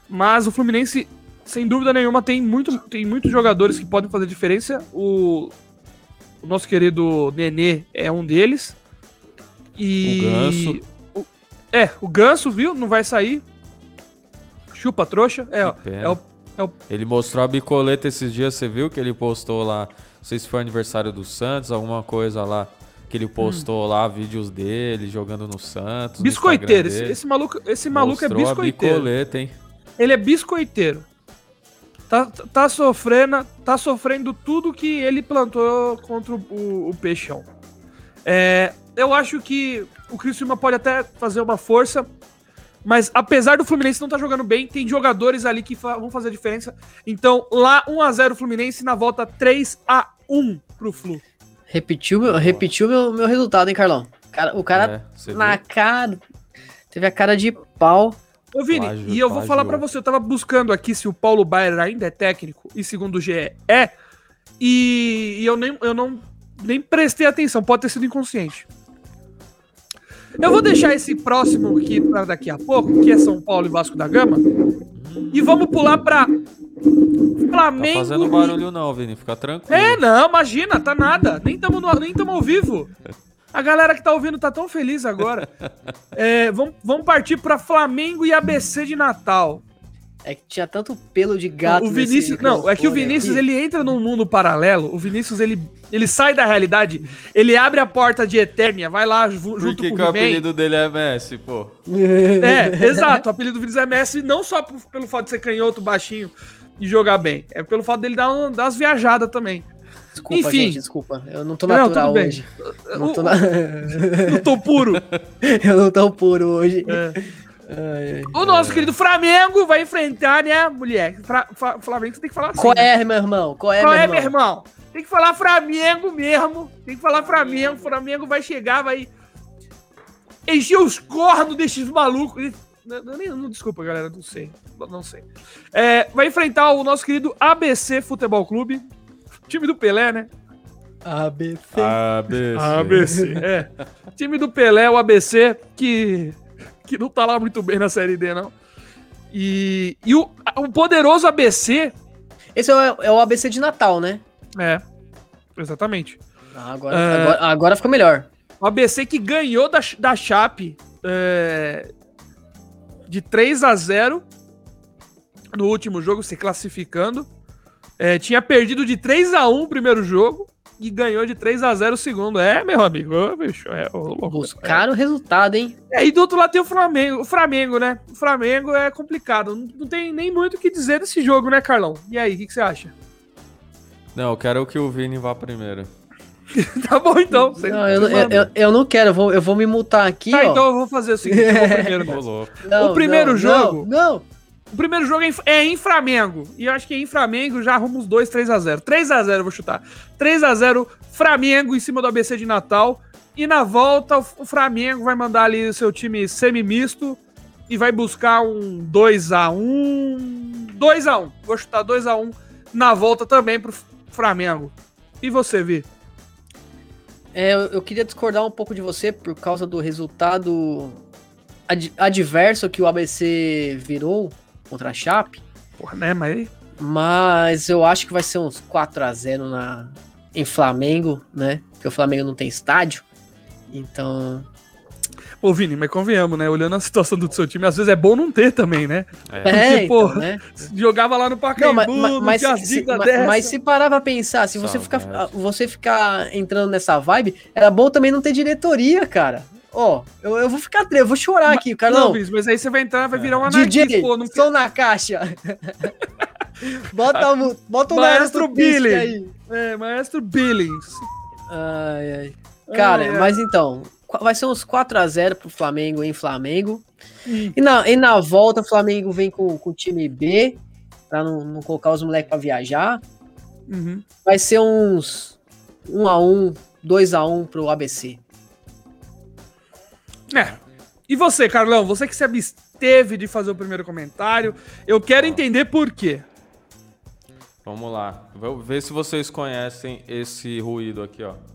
Mas o Fluminense, sem dúvida nenhuma, tem, muito, tem muitos jogadores que podem fazer diferença. O, o nosso querido Nenê é um deles. E. O Ganso. o- é, o Ganso, viu? Não vai sair. Chupa trouxa. É, ó, Que pena. é o Ele mostrou a bicoleta esses dias, você viu que ele postou lá, não sei se foi aniversário do Santos, alguma coisa lá, que ele postou lá vídeos dele jogando no Santos. no biscoiteiro. Instagram Esse, esse maluco, esse maluco é Mostrou a biscoiteiro. bicoleta, hein? Ele é biscoiteiro. Tá, tá sofrendo, tá sofrendo tudo que ele plantou contra o, o, o Peixão. É, eu acho que o Criciúma pode até fazer uma força, mas apesar do Fluminense não estar jogando bem, tem jogadores ali que fa- vão fazer a diferença. Então, lá 1x0 Fluminense, na volta 3x1 pro Flu. Repetiu meu, repetiu meu, meu resultado, hein, Carlão? Cara, o cara É, na viu? cara. Teve a cara de pau. Ô, Vini, Plágio, e eu vou plagiou. falar pra você, eu tava buscando aqui se o Paulo Baier ainda é técnico, e segundo o GE é, e, e eu, nem, eu não nem prestei atenção, pode ter sido inconsciente. Eu vou deixar esse próximo aqui para daqui a pouco, que é São Paulo e Vasco da Gama, e vamos pular pra Tá Flamengo. fazendo e- barulho não, Vini, fica tranquilo. É, não, imagina, tá nada. Nem tamo, no- nem tamo ao vivo. A galera que tá ouvindo tá tão feliz agora. É, vamos, vamos partir pra Flamengo e ABC de Natal. É que tinha tanto pelo de gato. o nesse Vinícius, não, é que o microfone Vinícius aqui. ele entra num mundo paralelo. O Vinícius ele, ele sai da realidade, ele abre a porta de Eternia, vai lá ju- Por junto que, com que o o He-Man. apelido dele é Messi, pô? É, exato. O apelido do Vinícius é Messi não só p- pelo fato de ser canhoto, baixinho e jogar bem, é pelo fato dele dar, um- dar umas viajadas também. Desculpa, Enfim. gente, desculpa. Eu não tô Não, natural tudo bem. hoje. Eu não, O- tô na... Eu tô puro. eu não tô puro hoje. É. Ai, ai. O nosso querido Flamengo vai enfrentar, né, mulher? Fra Fa- Flamengo você tem que falar assim. Qual né? é, meu irmão? Qual é, Qual meu é, irmão? meu irmão? Tem que falar Flamengo mesmo. Tem que falar Flamengo. Flamengo vai chegar, vai encher os cornos desses malucos. Não, não, não, desculpa, galera, não sei. Não, não sei. É, vai enfrentar o nosso querido ABC Futebol Clube. Time do Pelé, né? ABC. ABC. ABC. É. Time do Pelé, o ABC, que, que não tá lá muito bem na Série D, não. E, e o, o poderoso ABC. Esse é o, é o ABC de Natal, né? É, exatamente. Agora, é... agora, agora ficou melhor. O ABC que ganhou da, da Chape é, de 3 a 0 no último jogo, se classificando. É, tinha perdido de 3 a 1 o primeiro jogo e ganhou de 3 a 0 o segundo. É, meu amigo, ô, bicho, é, ô, Buscaram o resultado, hein? É, e do outro lado tem o Flamengo, o Flamengo, né? O Flamengo é complicado. Não, não tem nem muito o que dizer desse jogo, né, Carlão? E aí, o que, que, você acha? Não, eu quero que o Vini vá primeiro. tá bom, então. Não, eu, eu, eu, eu, não quero, eu vou, eu vou me multar aqui. Tá, ó. então eu vou fazer o seguinte: eu vou primeiro. Não, o primeiro não, jogo. Não, não. O primeiro jogo é em, é em Flamengo. E eu acho que em Flamengo já arruma os dois 3x0. 3x0 eu vou chutar. 3x0 Flamengo em cima do ABC de Natal. E na volta o Flamengo vai mandar ali o seu time semi-misto e vai buscar um 2x1. 2x1. Vou chutar 2x1 na volta também pro Flamengo. E você, Vi? É, eu queria discordar um pouco de você por causa do resultado ad adverso que o ABC virou contra a Chape. Porra, né, mas... Mas eu acho que vai ser uns 4 a 0 na, em Flamengo, né? Porque o Flamengo não tem estádio. Então. Ô, Vini, mas convenhamos, né? Olhando a situação do seu time, às vezes é bom não ter também, né? É, Porque, é, então, né? jogava lá no Pacaembu, não, mas, mas, se, mas, mas, se parar pra pensar, se você ficar, você ficar entrando nessa vibe, era bom também não ter diretoria, cara. Ó, eu, eu vou ficar eu vou chorar mas, aqui, Carlão. Não, mas aí você vai entrar, vai virar uma DJ, pô, não som na caixa. bota, o, bota o Maestro Billy aí. É, Maestro Billings. Ai, ai. Cara, ai, mas ai. então, vai ser uns 4x0 pro Flamengo em Flamengo. Hum. E, na, e na volta, o Flamengo vem com, com o time B, pra não, não colocar os moleques pra viajar. Uhum. Vai ser uns 1x1, 2x1 pro ABC. É. E você, Carlão, você que se absteve de fazer o primeiro comentário, eu quero entender por quê. Vamos lá. Vou ver se vocês conhecem esse ruído aqui, ó.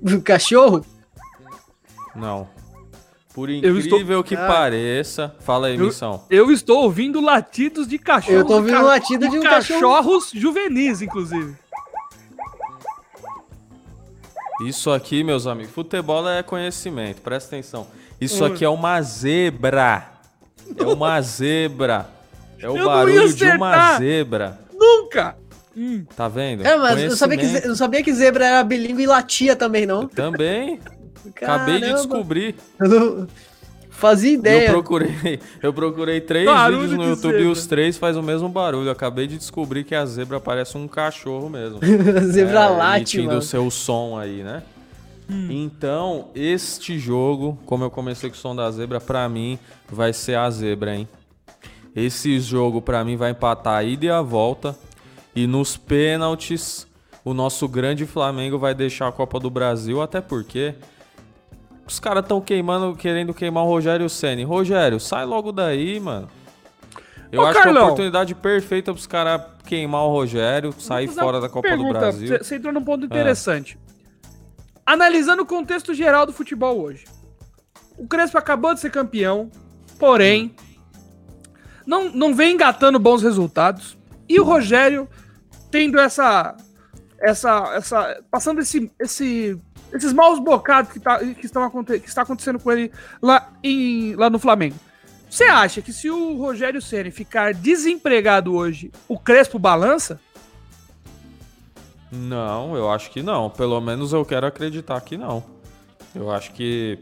O cachorro? Não. Por incrível estou... que ah. pareça. Fala aí, eu, missão. Eu estou ouvindo latidos de cachorro. Eu estou ouvindo ca... latido de um cachorros cachorro. juvenis, inclusive. Isso aqui, meus amigos, futebol é conhecimento, presta atenção. Isso aqui é uma zebra. É uma zebra. É o eu barulho de uma zebra. Nunca! Hum. Tá vendo? É, mas eu sabia, que, eu sabia que zebra era bilíngue e latia também, não? Eu também. Acabei de descobrir. Eu não fazia ideia. Eu procurei, eu procurei três barulho vídeos no YouTube zebra. e os três faz o mesmo barulho. acabei de descobrir que a zebra parece um cachorro mesmo. zebra é, late, mano. o seu som aí, né? Hum. Então, este jogo, como eu comecei com o som da zebra, pra mim vai ser a zebra, hein? Esse jogo pra mim vai empatar a ida e a volta. E nos pênaltis, o nosso grande Flamengo vai deixar a Copa do Brasil, até porque os caras estão queimando, querendo queimar o Rogério Ceni. Rogério, sai logo daí, mano. Eu Ô, acho Carlão, que é a oportunidade perfeita para os caras queimar o Rogério, sair fora da Copa pergunta, do Brasil. Você entrou num ponto interessante. É. Analisando o contexto geral do futebol hoje. O Crespo acabou de ser campeão, porém, não, não vem engatando bons resultados. E o Rogério tendo essa. essa, essa passando esse, esse, esses maus bocados que, tá, que, estão, que está acontecendo com ele lá, em, lá no Flamengo. Você acha que se o Rogério Ceni ficar desempregado hoje, o Crespo balança? Não, eu acho que não. Pelo menos eu quero acreditar que não. Eu acho que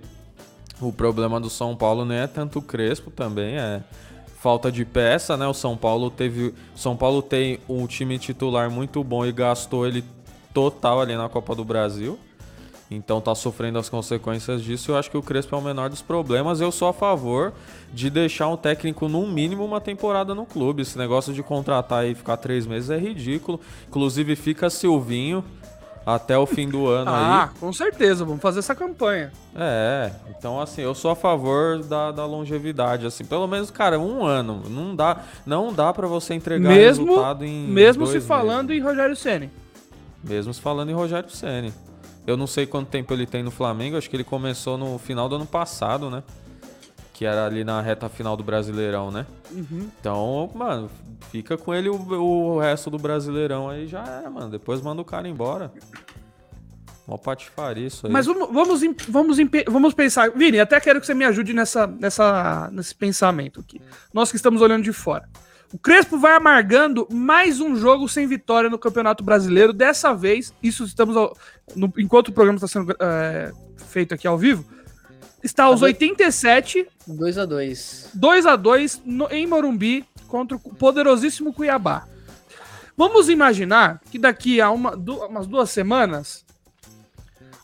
o problema do São Paulo nem é tanto o Crespo também, é falta de peça, né? O São Paulo teve, São Paulo tem um time titular muito bom e gastou ele total ali na Copa do Brasil. Então tá sofrendo as consequências disso. Eu acho que o Crespo é o menor dos problemas. Eu sou a favor de deixar um técnico, no mínimo, uma temporada no clube. Esse negócio de contratar e ficar três meses é ridículo. Inclusive, fica Silvinho até o fim do ano ah, aí. Ah, com certeza. Vamos fazer essa campanha. É, então assim, eu sou a favor da, da longevidade, assim, pelo menos, cara, um ano, não dá, não dá para você entregar mesmo, resultado em mesmo se falando meses. em Rogério Ceni. Mesmo se falando em Rogério Ceni. Eu não sei quanto tempo ele tem no Flamengo, acho que ele começou no final do ano passado, né? que era ali na reta final do Brasileirão, né? Uhum. Então, mano, fica com ele o, o resto do Brasileirão aí já era, mano. Depois manda o cara embora. Mó patifaria isso aí. Mas vamos, vamos, vamos, vamos pensar. Vini, até quero que você me ajude nessa, nessa, nesse pensamento aqui. Nós que estamos olhando de fora. O Crespo vai amargando mais um jogo sem vitória no Campeonato Brasileiro. Dessa vez, isso estamos. ao- no- enquanto o programa está sendo é, feito aqui ao vivo, está aos Tá bem. 87, 2 a 2 2 a 2 no- em Morumbi contra o poderosíssimo Cuiabá. Vamos imaginar que daqui a uma, du- umas duas semanas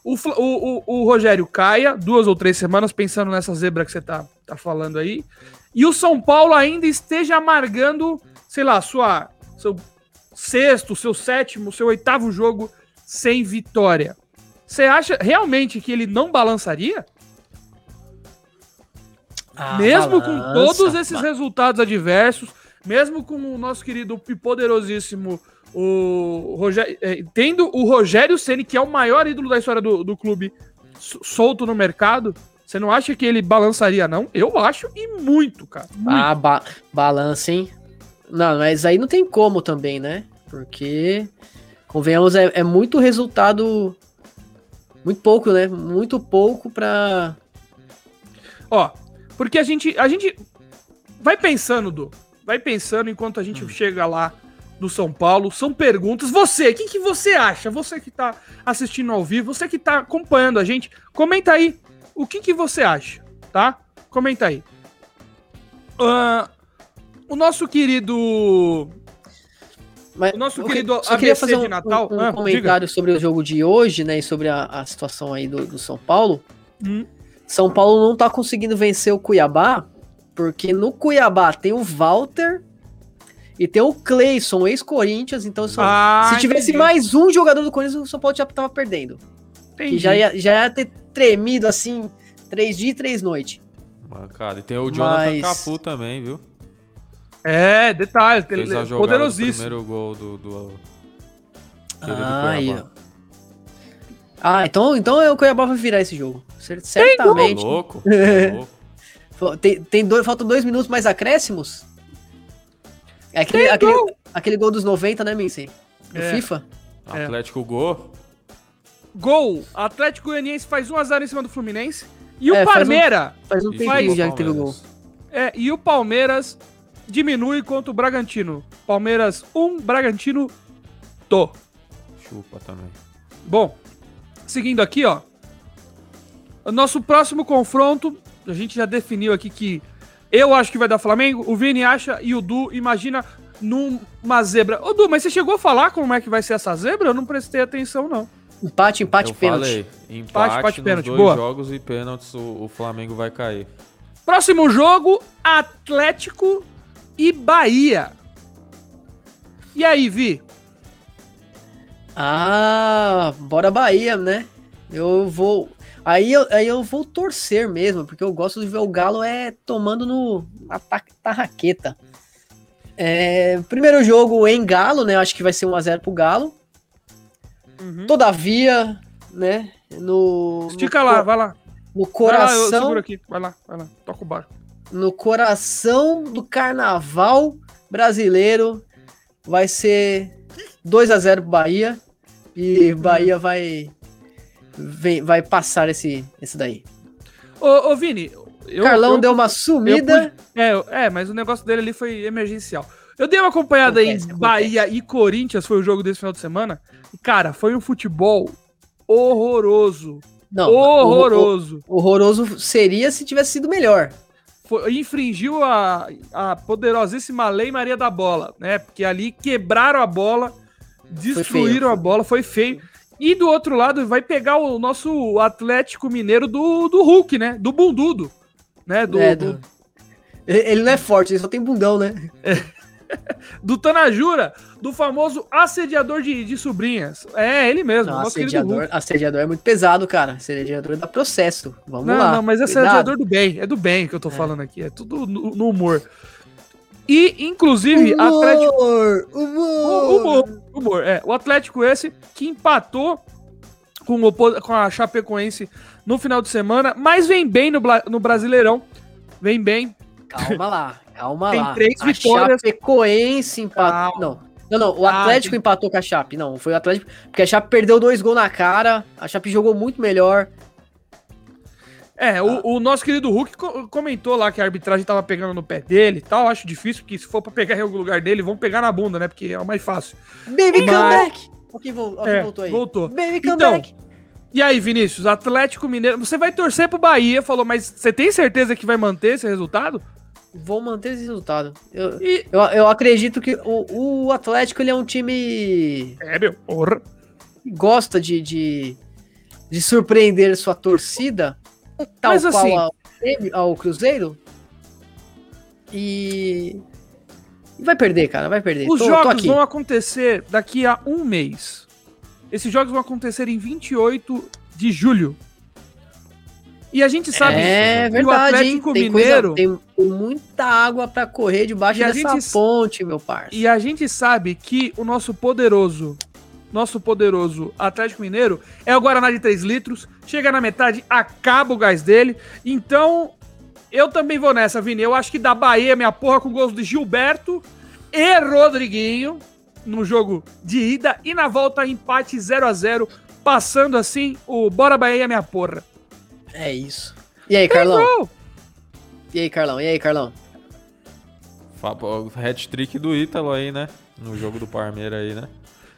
o, o, o Rogério caia, duas ou três semanas, pensando nessa zebra que você tá, tá falando aí, e o São Paulo ainda esteja amargando, sei lá, sua, seu sexto, seu sétimo, seu oitavo jogo sem vitória. Você acha realmente que ele não balançaria? Ah, mesmo com balança. todos esses resultados adversos, mesmo com o nosso querido e poderosíssimo o Rogério, eh, tendo o Rogério Ceni que é o maior ídolo da história do, do clube, so- solto no mercado, você não acha que ele balançaria, não? Eu acho, e muito, cara. Muito. Ah, ba balança, hein? Não, mas aí não tem como também, né? Porque, convenhamos, é, é muito resultado. Muito pouco, né? Muito pouco pra. Ó, porque a gente, a gente vai pensando, Du, vai pensando enquanto a gente chega lá no São Paulo, são perguntas. Você, o que, que você acha? Você que tá assistindo ao vivo, você que tá acompanhando a gente, comenta aí o que, que você acha, tá? Comenta aí. Ah, o nosso querido. Mas O nosso querido só queria fazer um, de Natal. um- um Ah, comentário sobre o jogo de hoje, né? E sobre a, a situação aí do, do São Paulo. Hum. São Paulo não tá conseguindo vencer o Cuiabá, porque no Cuiabá tem o Walter e tem o Cleison, ex-Corinthians. Então, só- Ah, se tivesse entendi. mais um jogador do Corinthians, o São Paulo já tava perdendo. Entendi. Que já ia, já ia ter tremido assim, três dias e três noites. Mancada. E tem o Jonathan Mas- Cafu também, viu? É, detalhe, Fez ele é do poderosíssimo. primeiro gol do, do Cuiabá. ó. Ah, então, então o Cuiabá vai virar esse jogo. Cer- Certamente. louco? Tá louco. Tem, tem dois, faltam dois minutos mais acréscimos? É aquele, Tem aquele, gol. aquele gol dos 90, né, Minsen? Do É. FIFA? É. Atlético Gol. Gol. Atlético Goianiense faz 1x0 em cima do Fluminense. E o É, faz um- Palmeira. Faz um e faz- já que teve o gol. Palmeiras. É, e o Palmeiras diminui contra o Bragantino. Palmeiras 1, Bragantino do. Chupa também. Bom, seguindo aqui, ó. O nosso próximo confronto, a gente já definiu aqui que eu acho que vai dar Flamengo, o Vini acha e o Du imagina numa zebra. Ô Du, mas você chegou a falar como é que vai ser essa zebra? Eu não prestei atenção, não. Empate, empate, Eu pênalti. falei, empate, empate, nos pênalti. dois Boa. jogos e pênaltis o, o Flamengo vai cair. Próximo jogo, Atlético e Bahia. E aí, Vi? Ah, bora Bahia, né? Eu vou. Aí eu, aí eu vou torcer mesmo, porque eu gosto de ver o Galo é tomando no na ta- tarraqueta. É, primeiro jogo em Galo, né? Acho que vai ser 1x0 pro Galo. Todavia, né? No, Estica no, lá, vai lá. no Vai lá, eu coração, seguro aqui. Vai lá, vai lá. Toca o barco. no coração do carnaval brasileiro, vai ser 2 a 0 pro Bahia e Bahia vai vem- vai passar esse esse daí. Ô, ô Vini, eu, Carlão eu- deu uma sumida. É, eu- é, mas o negócio dele ali foi emergencial. Eu dei uma acompanhada Acontece, em acontece. Bahia e Corinthians, foi o jogo desse final de semana. E, cara, foi um futebol horroroso. Não, horroroso. o- o- horroroso seria se tivesse sido melhor. Foi- infringiu a, a poderosíssima lei Maria da Bola, né? Porque ali quebraram a bola, destruíram a bola, foi feio. E do outro lado vai pegar o nosso Atlético Mineiro do, do Hulk, né? Do Bundudo. Né? Do, É, do, do- Ele ele não é forte, ele só tem bundão, né? do Tanajura, do famoso assediador de, de sobrinhas. É, ele mesmo. Não, assediador, assediador é muito pesado, cara. Assediador dá processo. Vamos Não, lá. não, mas é cuidado. assediador do bem. É do bem que eu tô falando aqui. É tudo no, no humor. E, inclusive, Atlético. Humor, O- humor. Humor, humor, é. O Atlético esse que empatou com, o, com a Chapecoense no final de semana, mas vem bem no, no Brasileirão. Vem bem. Calma lá, calma Tem lá. três a vitórias. Chapecoense empatou. Calma. Não. Não, não, o Ah, Atlético empatou com a Chape. Não, foi o Atlético. Porque a Chape perdeu dois gols na cara. A Chape jogou muito melhor. É, o, o nosso querido Hulk co- comentou lá que a arbitragem tava pegando no pé dele e tal. Acho difícil, porque se for pra pegar em algum lugar dele, vão pegar na bunda, né? Porque é o mais fácil. Baby Mas- comeback! Ó quem, vol- ó quem É, voltou aí. voltou. Baby Então, comeback! E aí, Vinícius, Atlético Mineiro. Você vai torcer pro Bahia, falou, mas você tem certeza que vai manter esse resultado? Vou manter esse resultado. Eu, E. eu, eu acredito que o, o Atlético ele é um time É, meu, porra. gosta de, de, de surpreender sua torcida, tal Mas qual assim- ao, ao Cruzeiro. E. vai perder, cara, vai perder. Os Tô- tô jogos aqui. vão acontecer daqui a um mês. Esses jogos vão acontecer em 28 de julho. E a gente sabe É que o verdade, hein? Atlético Tem, Mineiro. coisa, tem, muita água pra correr debaixo dessa gente- ponte, meu parça. E a gente sabe que o nosso poderoso, nosso poderoso Atlético Mineiro é o Guaraná de 3 litros. Chega na metade, acaba o gás dele. Então, eu também vou nessa, Vini. Eu acho que da Bahia, minha porra, com gols de Gilberto e Rodriguinho no jogo de ida. E na volta, empate 0 a 0 Passando assim o Bora Bahia, minha porra. É isso. E aí, Carlão? E aí, Carlão? E aí, Carlão? Hat-trick do Ítalo aí, né? No jogo do Parmeira aí, né?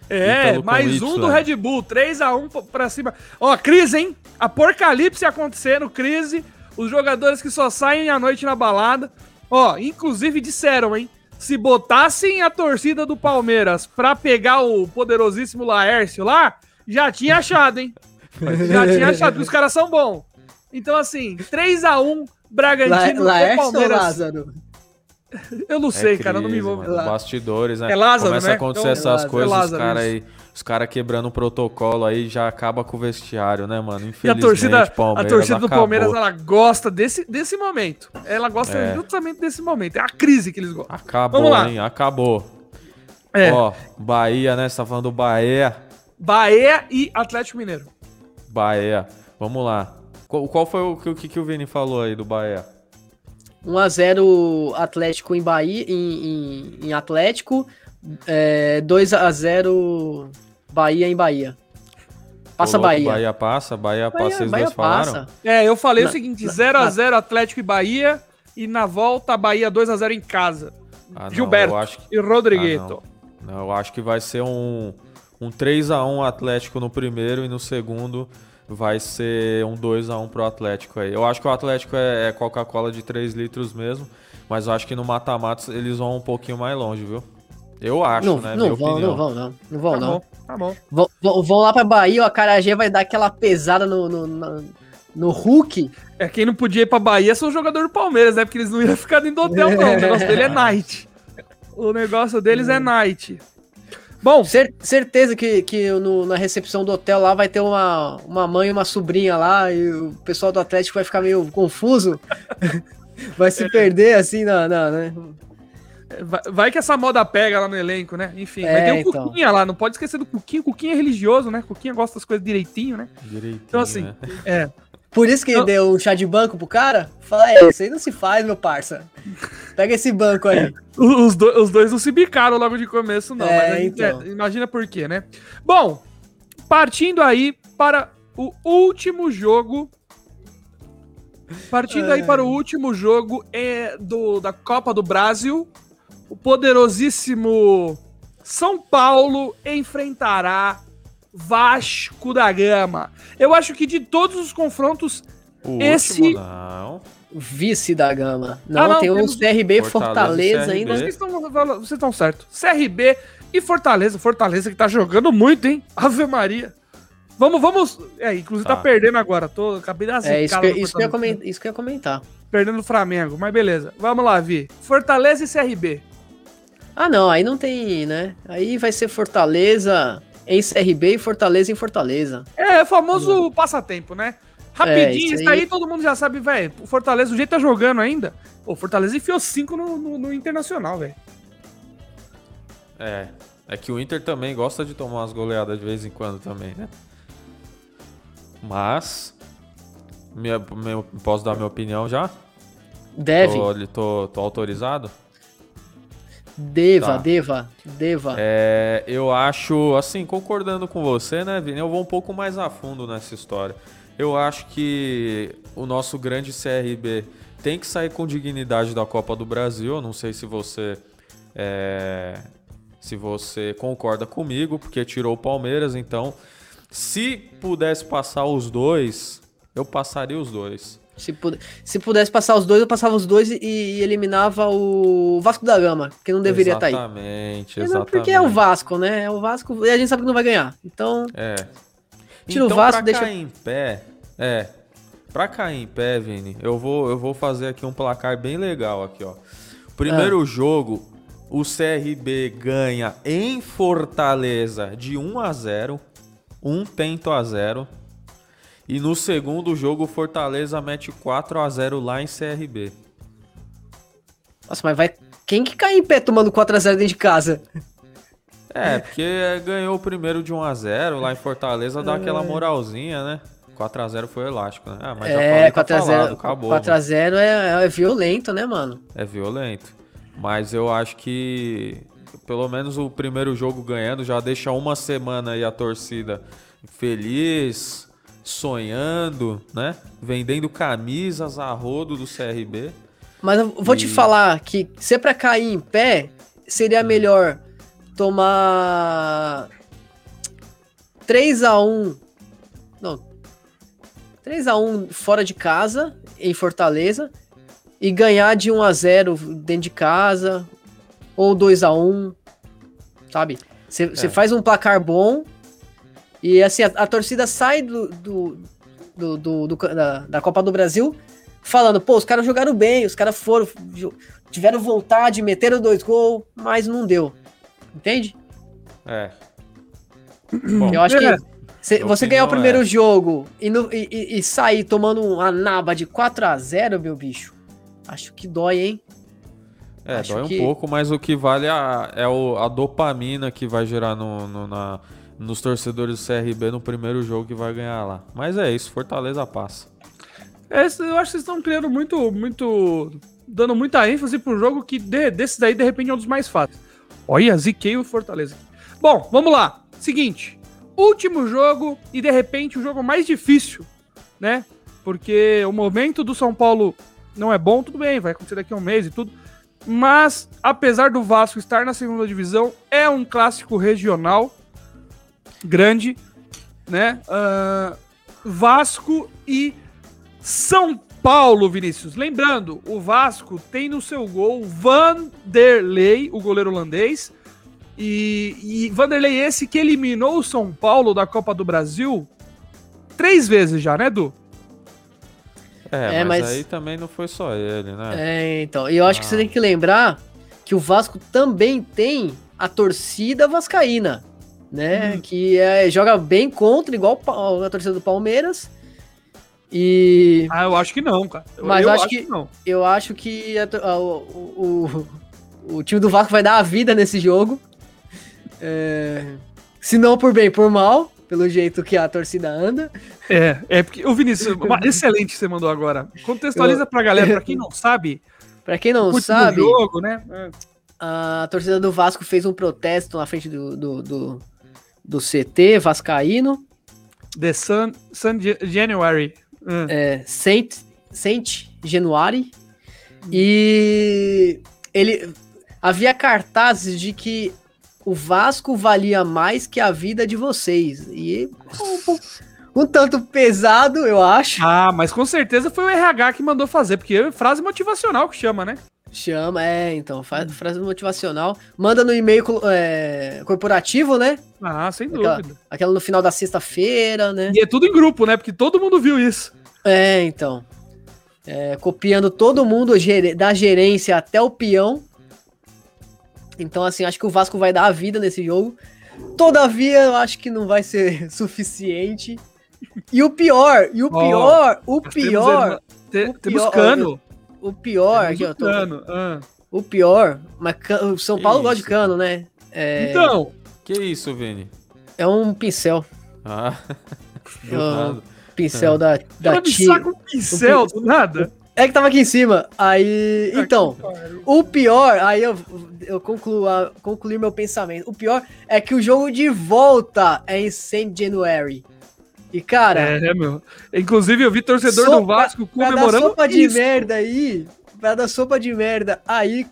É, mais um do Red Bull, 3x1 p- pra cima. Ó, crise, hein? Apocalipse acontecendo, crise. Os jogadores que só saem à noite na balada. Ó, inclusive disseram, hein? Se botassem a torcida do Palmeiras pra pegar o poderosíssimo Laércio lá, já tinha achado, hein? Já tinha achado, porque os caras são bons. Então, assim, 3x1, La Bragantino e Laércio ou Palmeiras. Lázaro? Eu não sei, É cara, eu não me crise, envolvo. mano. Bastidores, né? É Lázaro, Começa né? a acontecer Então, essas é coisas, é os Lázaro, caras isso. aí, os caras quebrando o protocolo aí já acaba com o vestiário, né, mano? E a Infelizmente, torcida, a Palmeiras torcida do acabou. Palmeiras, ela gosta desse, desse momento. Ela gosta É. justamente desse momento. É a crise que eles gostam. Acabou, Vamos lá. hein? Acabou. É, Ó, Bahia, né? Você tá falando do Bahia. Bahia e Atlético Mineiro. Bahia. Vamos lá. Qual, qual foi o que, o que que o Vini falou aí do Bahia? 1x0 Atlético em Bahia, em, em, em Atlético. É, 2x0 Bahia em Bahia. Passa louco, Bahia. Bahia passa, Bahia, passa, Bahia, vocês Bahia dois falaram? passa. É, eu falei Na- o seguinte: na- 0x0 Atlético e Bahia. E na volta, Bahia 2x0 em casa. Ah, não, Gilberto eu acho que- e Rodriguito. Ah, Não, eu acho que vai ser um, um 3x1 Atlético no primeiro e no segundo vai ser um 2x1 pro Atlético aí. Eu acho que o Atlético é, é Coca-Cola de 3 litros mesmo, mas eu acho que no mata-mata eles vão um pouquinho mais longe, viu? Eu acho, não, né? não Minha vão, opinião. não vão, não. Não vão, tá não. bom, tá bom. Vão, vão- vão lá pra Bahia, o Acarajé vai dar aquela pesada no, no, no, no Hulk. É, quem não podia ir pra Bahia são os jogadores do Palmeiras, né? Porque eles não iam ficar dentro do hotel, não. O negócio dele é night. O negócio deles é night. Bom, Cer- certeza que, que no- na recepção do hotel lá vai ter uma, uma mãe e uma sobrinha lá e o pessoal do Atlético vai ficar meio confuso. vai se perder assim na, na, né? vai, vai que essa moda pega lá no elenco, né? Enfim, É, vai ter o então. Cuquinha lá, não pode esquecer do Cuquinha. O Cuquinha é religioso, né? Cuquinha gosta das coisas direitinho, né? Direitinho, Então, assim, né? é. Por isso que ele Não. deu um chá de banco pro cara? Fala, é, isso aí não se faz, meu parça. Pega esse banco aí. Os, do- os dois não se bicaram logo de começo, não. É, gente- então. é, imagina por quê, né? Bom, partindo aí para o último jogo. Partindo aí É. para o último jogo é, do, da Copa do Brasil. O poderosíssimo São Paulo enfrentará Vasco da Gama. Eu acho que de todos os confrontos, O esse- último, não. Vice da gama. Não, Ah, não, tem o temos CRB Fortaleza Fortaleza, CRB. ainda. vocês estão, vocês estão certos. CRB e Fortaleza. Fortaleza que tá jogando muito, hein? Ave Maria. Vamos, vamos. É, inclusive tá, Tá. perdendo agora. Tô, acabei da É, isso que, isso, que eu ia Fortaleza. comentar, isso que eu ia comentar. Perdendo o Flamengo, mas beleza. Vamos lá, Vi. Fortaleza e CRB. Ah, não, aí não tem, né? Aí vai ser Fortaleza em CRB e Fortaleza em Fortaleza. É, o famoso passatempo, né? Rapidinho, É, isso isso aí aí- todo mundo já sabe, velho. O Fortaleza, do jeito tá jogando ainda. O Fortaleza enfiou cinco no, no, no Internacional, velho. É. É que o Inter também gosta de tomar umas goleadas de vez em quando também, né? Mas. Minha, meu- posso dar minha opinião já? Deve. Tô, tô, tô autorizado? Deva, Tá. deva, deva. É, eu acho, assim, concordando com você, né, Vini? Eu vou um pouco mais a fundo nessa história. Eu acho que o nosso grande CRB tem que sair com dignidade da Copa do Brasil. Eu não sei se você é, se você concorda comigo, porque tirou o Palmeiras. Então, se pudesse passar os dois, eu passaria os dois. Se, puder- se pudesse passar os dois, eu passava os dois e, e eliminava o Vasco da Gama, que não deveria estar aí. Exatamente, exatamente. Porque é o Vasco, né? É o Vasco e a gente sabe que não vai ganhar. Então, É. Tira o então, Vasco, pra deixa- cair em pé, é. Pra cair em pé, Vini, eu vou, eu vou fazer aqui um placar bem legal aqui, ó. Primeiro Ah. jogo, o CRB ganha em Fortaleza de 1 a 0, um tento a 0. E no segundo jogo, o Fortaleza mete 4 a 0 lá em CRB. nossa, mas vai. Quem que cai em pé tomando 4x0 dentro de casa? É, porque ganhou o primeiro de 1 a 0 lá em Fortaleza, dá aquela moralzinha, né? 4 a 0 foi elástico, né? Ah, mas já é, falei, tá 4x0. falado, acabou. mano. 4x0 é, é violento, né, mano? É violento. Mas eu acho que pelo menos o primeiro jogo ganhando já deixa uma semana aí a torcida feliz, sonhando, né? Vendendo camisas a rodo do CRB. Mas eu vou te E- falar que se é pra cair em pé, seria melhor tomar 3x1. Não. 3x1 fora de casa, em Fortaleza, e ganhar de 1x0 dentro de casa, ou 2x1, sabe? Você É. faz um placar bom, e assim, a, a torcida sai do, do, do, do- do- da, da Copa do Brasil falando, pô, os caras jogaram bem, os caras foram, tiveram vontade, meteram dois gols, mas não deu. Entende? É. Bom, Eu acho que É. cê- você ganhar o primeiro é- jogo e, no- e- e- e sair tomando uma naba de 4 a 0 meu bicho, acho que dói, hein? é, acho dói um que- pouco, mas o que vale é a, é o- a dopamina que vai gerar no, no- na- nos torcedores do CRB no primeiro jogo que vai ganhar lá. Mas é isso, Fortaleza passa. Esse- eu acho que vocês estão criando muito, muito. dando muita ênfase pro jogo que de, desses aí, de repente, é um dos mais fáceis. Olha, ziquei o Fortaleza. Bom, vamos lá. Seguinte. Último jogo e de repente o jogo mais difícil, né? Porque o momento do São Paulo não é bom, tudo bem, vai acontecer daqui a um mês e tudo. Mas, apesar do Vasco estar na segunda divisão, é um clássico regional grande, né? Ah, Vasco e São Paulo, Vinícius. Lembrando, o Vasco tem no seu gol Vanderlei, o goleiro holandês. E, e Vanderlei esse que eliminou o São Paulo da Copa do Brasil três vezes já, né, Du? É, É, mas, mas- aí também não foi só ele, né? É, então. E eu acho que você Ah. tem que lembrar que o Vasco também tem a torcida vascaína, né? Uhum. Que é, joga bem contra, igual a torcida do Palmeiras. E Ah, eu acho que não, cara. Eu, Mas eu eu acho que- não. eu acho que a a- o, o, o time do Vasco vai dar a vida nesse jogo. É, se não por bem, por mal, pelo jeito que a torcida anda. É, é porque o Vinícius, excelente que você mandou agora. Contextualiza pra galera, pra quem não sabe, Pra quem não sabe, jogo, né? É. a torcida do Vasco fez um protesto na frente do, do, do, do CT Vascaíno. The Sun, Sun Ja- January. Hum. é, Saint, Saint January. E ele havia cartazes de que o Vasco valia mais que a vida de vocês. E um, um tanto pesado, eu acho. Ah, mas com certeza foi o RH que mandou fazer, porque é frase motivacional que chama, né? Chama, é, então, fa- frase motivacional. Manda no e-mail é, corporativo, né? Ah, sem Aquela- dúvida. Aquela no final da sexta-feira, né? E é tudo em grupo, né? Porque todo mundo viu isso. É, então. É, copiando todo mundo, da gerência até o peão. Então, assim, acho que o Vasco vai dar a vida nesse jogo. Todavia, eu acho que não vai ser suficiente. E o pior, e o pior, o pior, Temos, te- o temos pior- cano. O pior, Temos aqui, ó, um tô- cano. ah. o pior, mas o São Que Paulo gosta de isso, cano, né? É, Então, Que isso, Vini? é um pincel, Ah, do Ah, nada. pincel da, da me tia. saca um pincel do nada. É que tava aqui em cima. Aí. Então, o pior, aí eu, eu concluo, concluir meu pensamento. O pior é que o jogo de volta é em St. January. E, cara, É, meu. Inclusive, eu vi torcedor Sopa- do Vasco pra dar comemorando sopa de isso. merda aí, pra dar sopa de merda aí.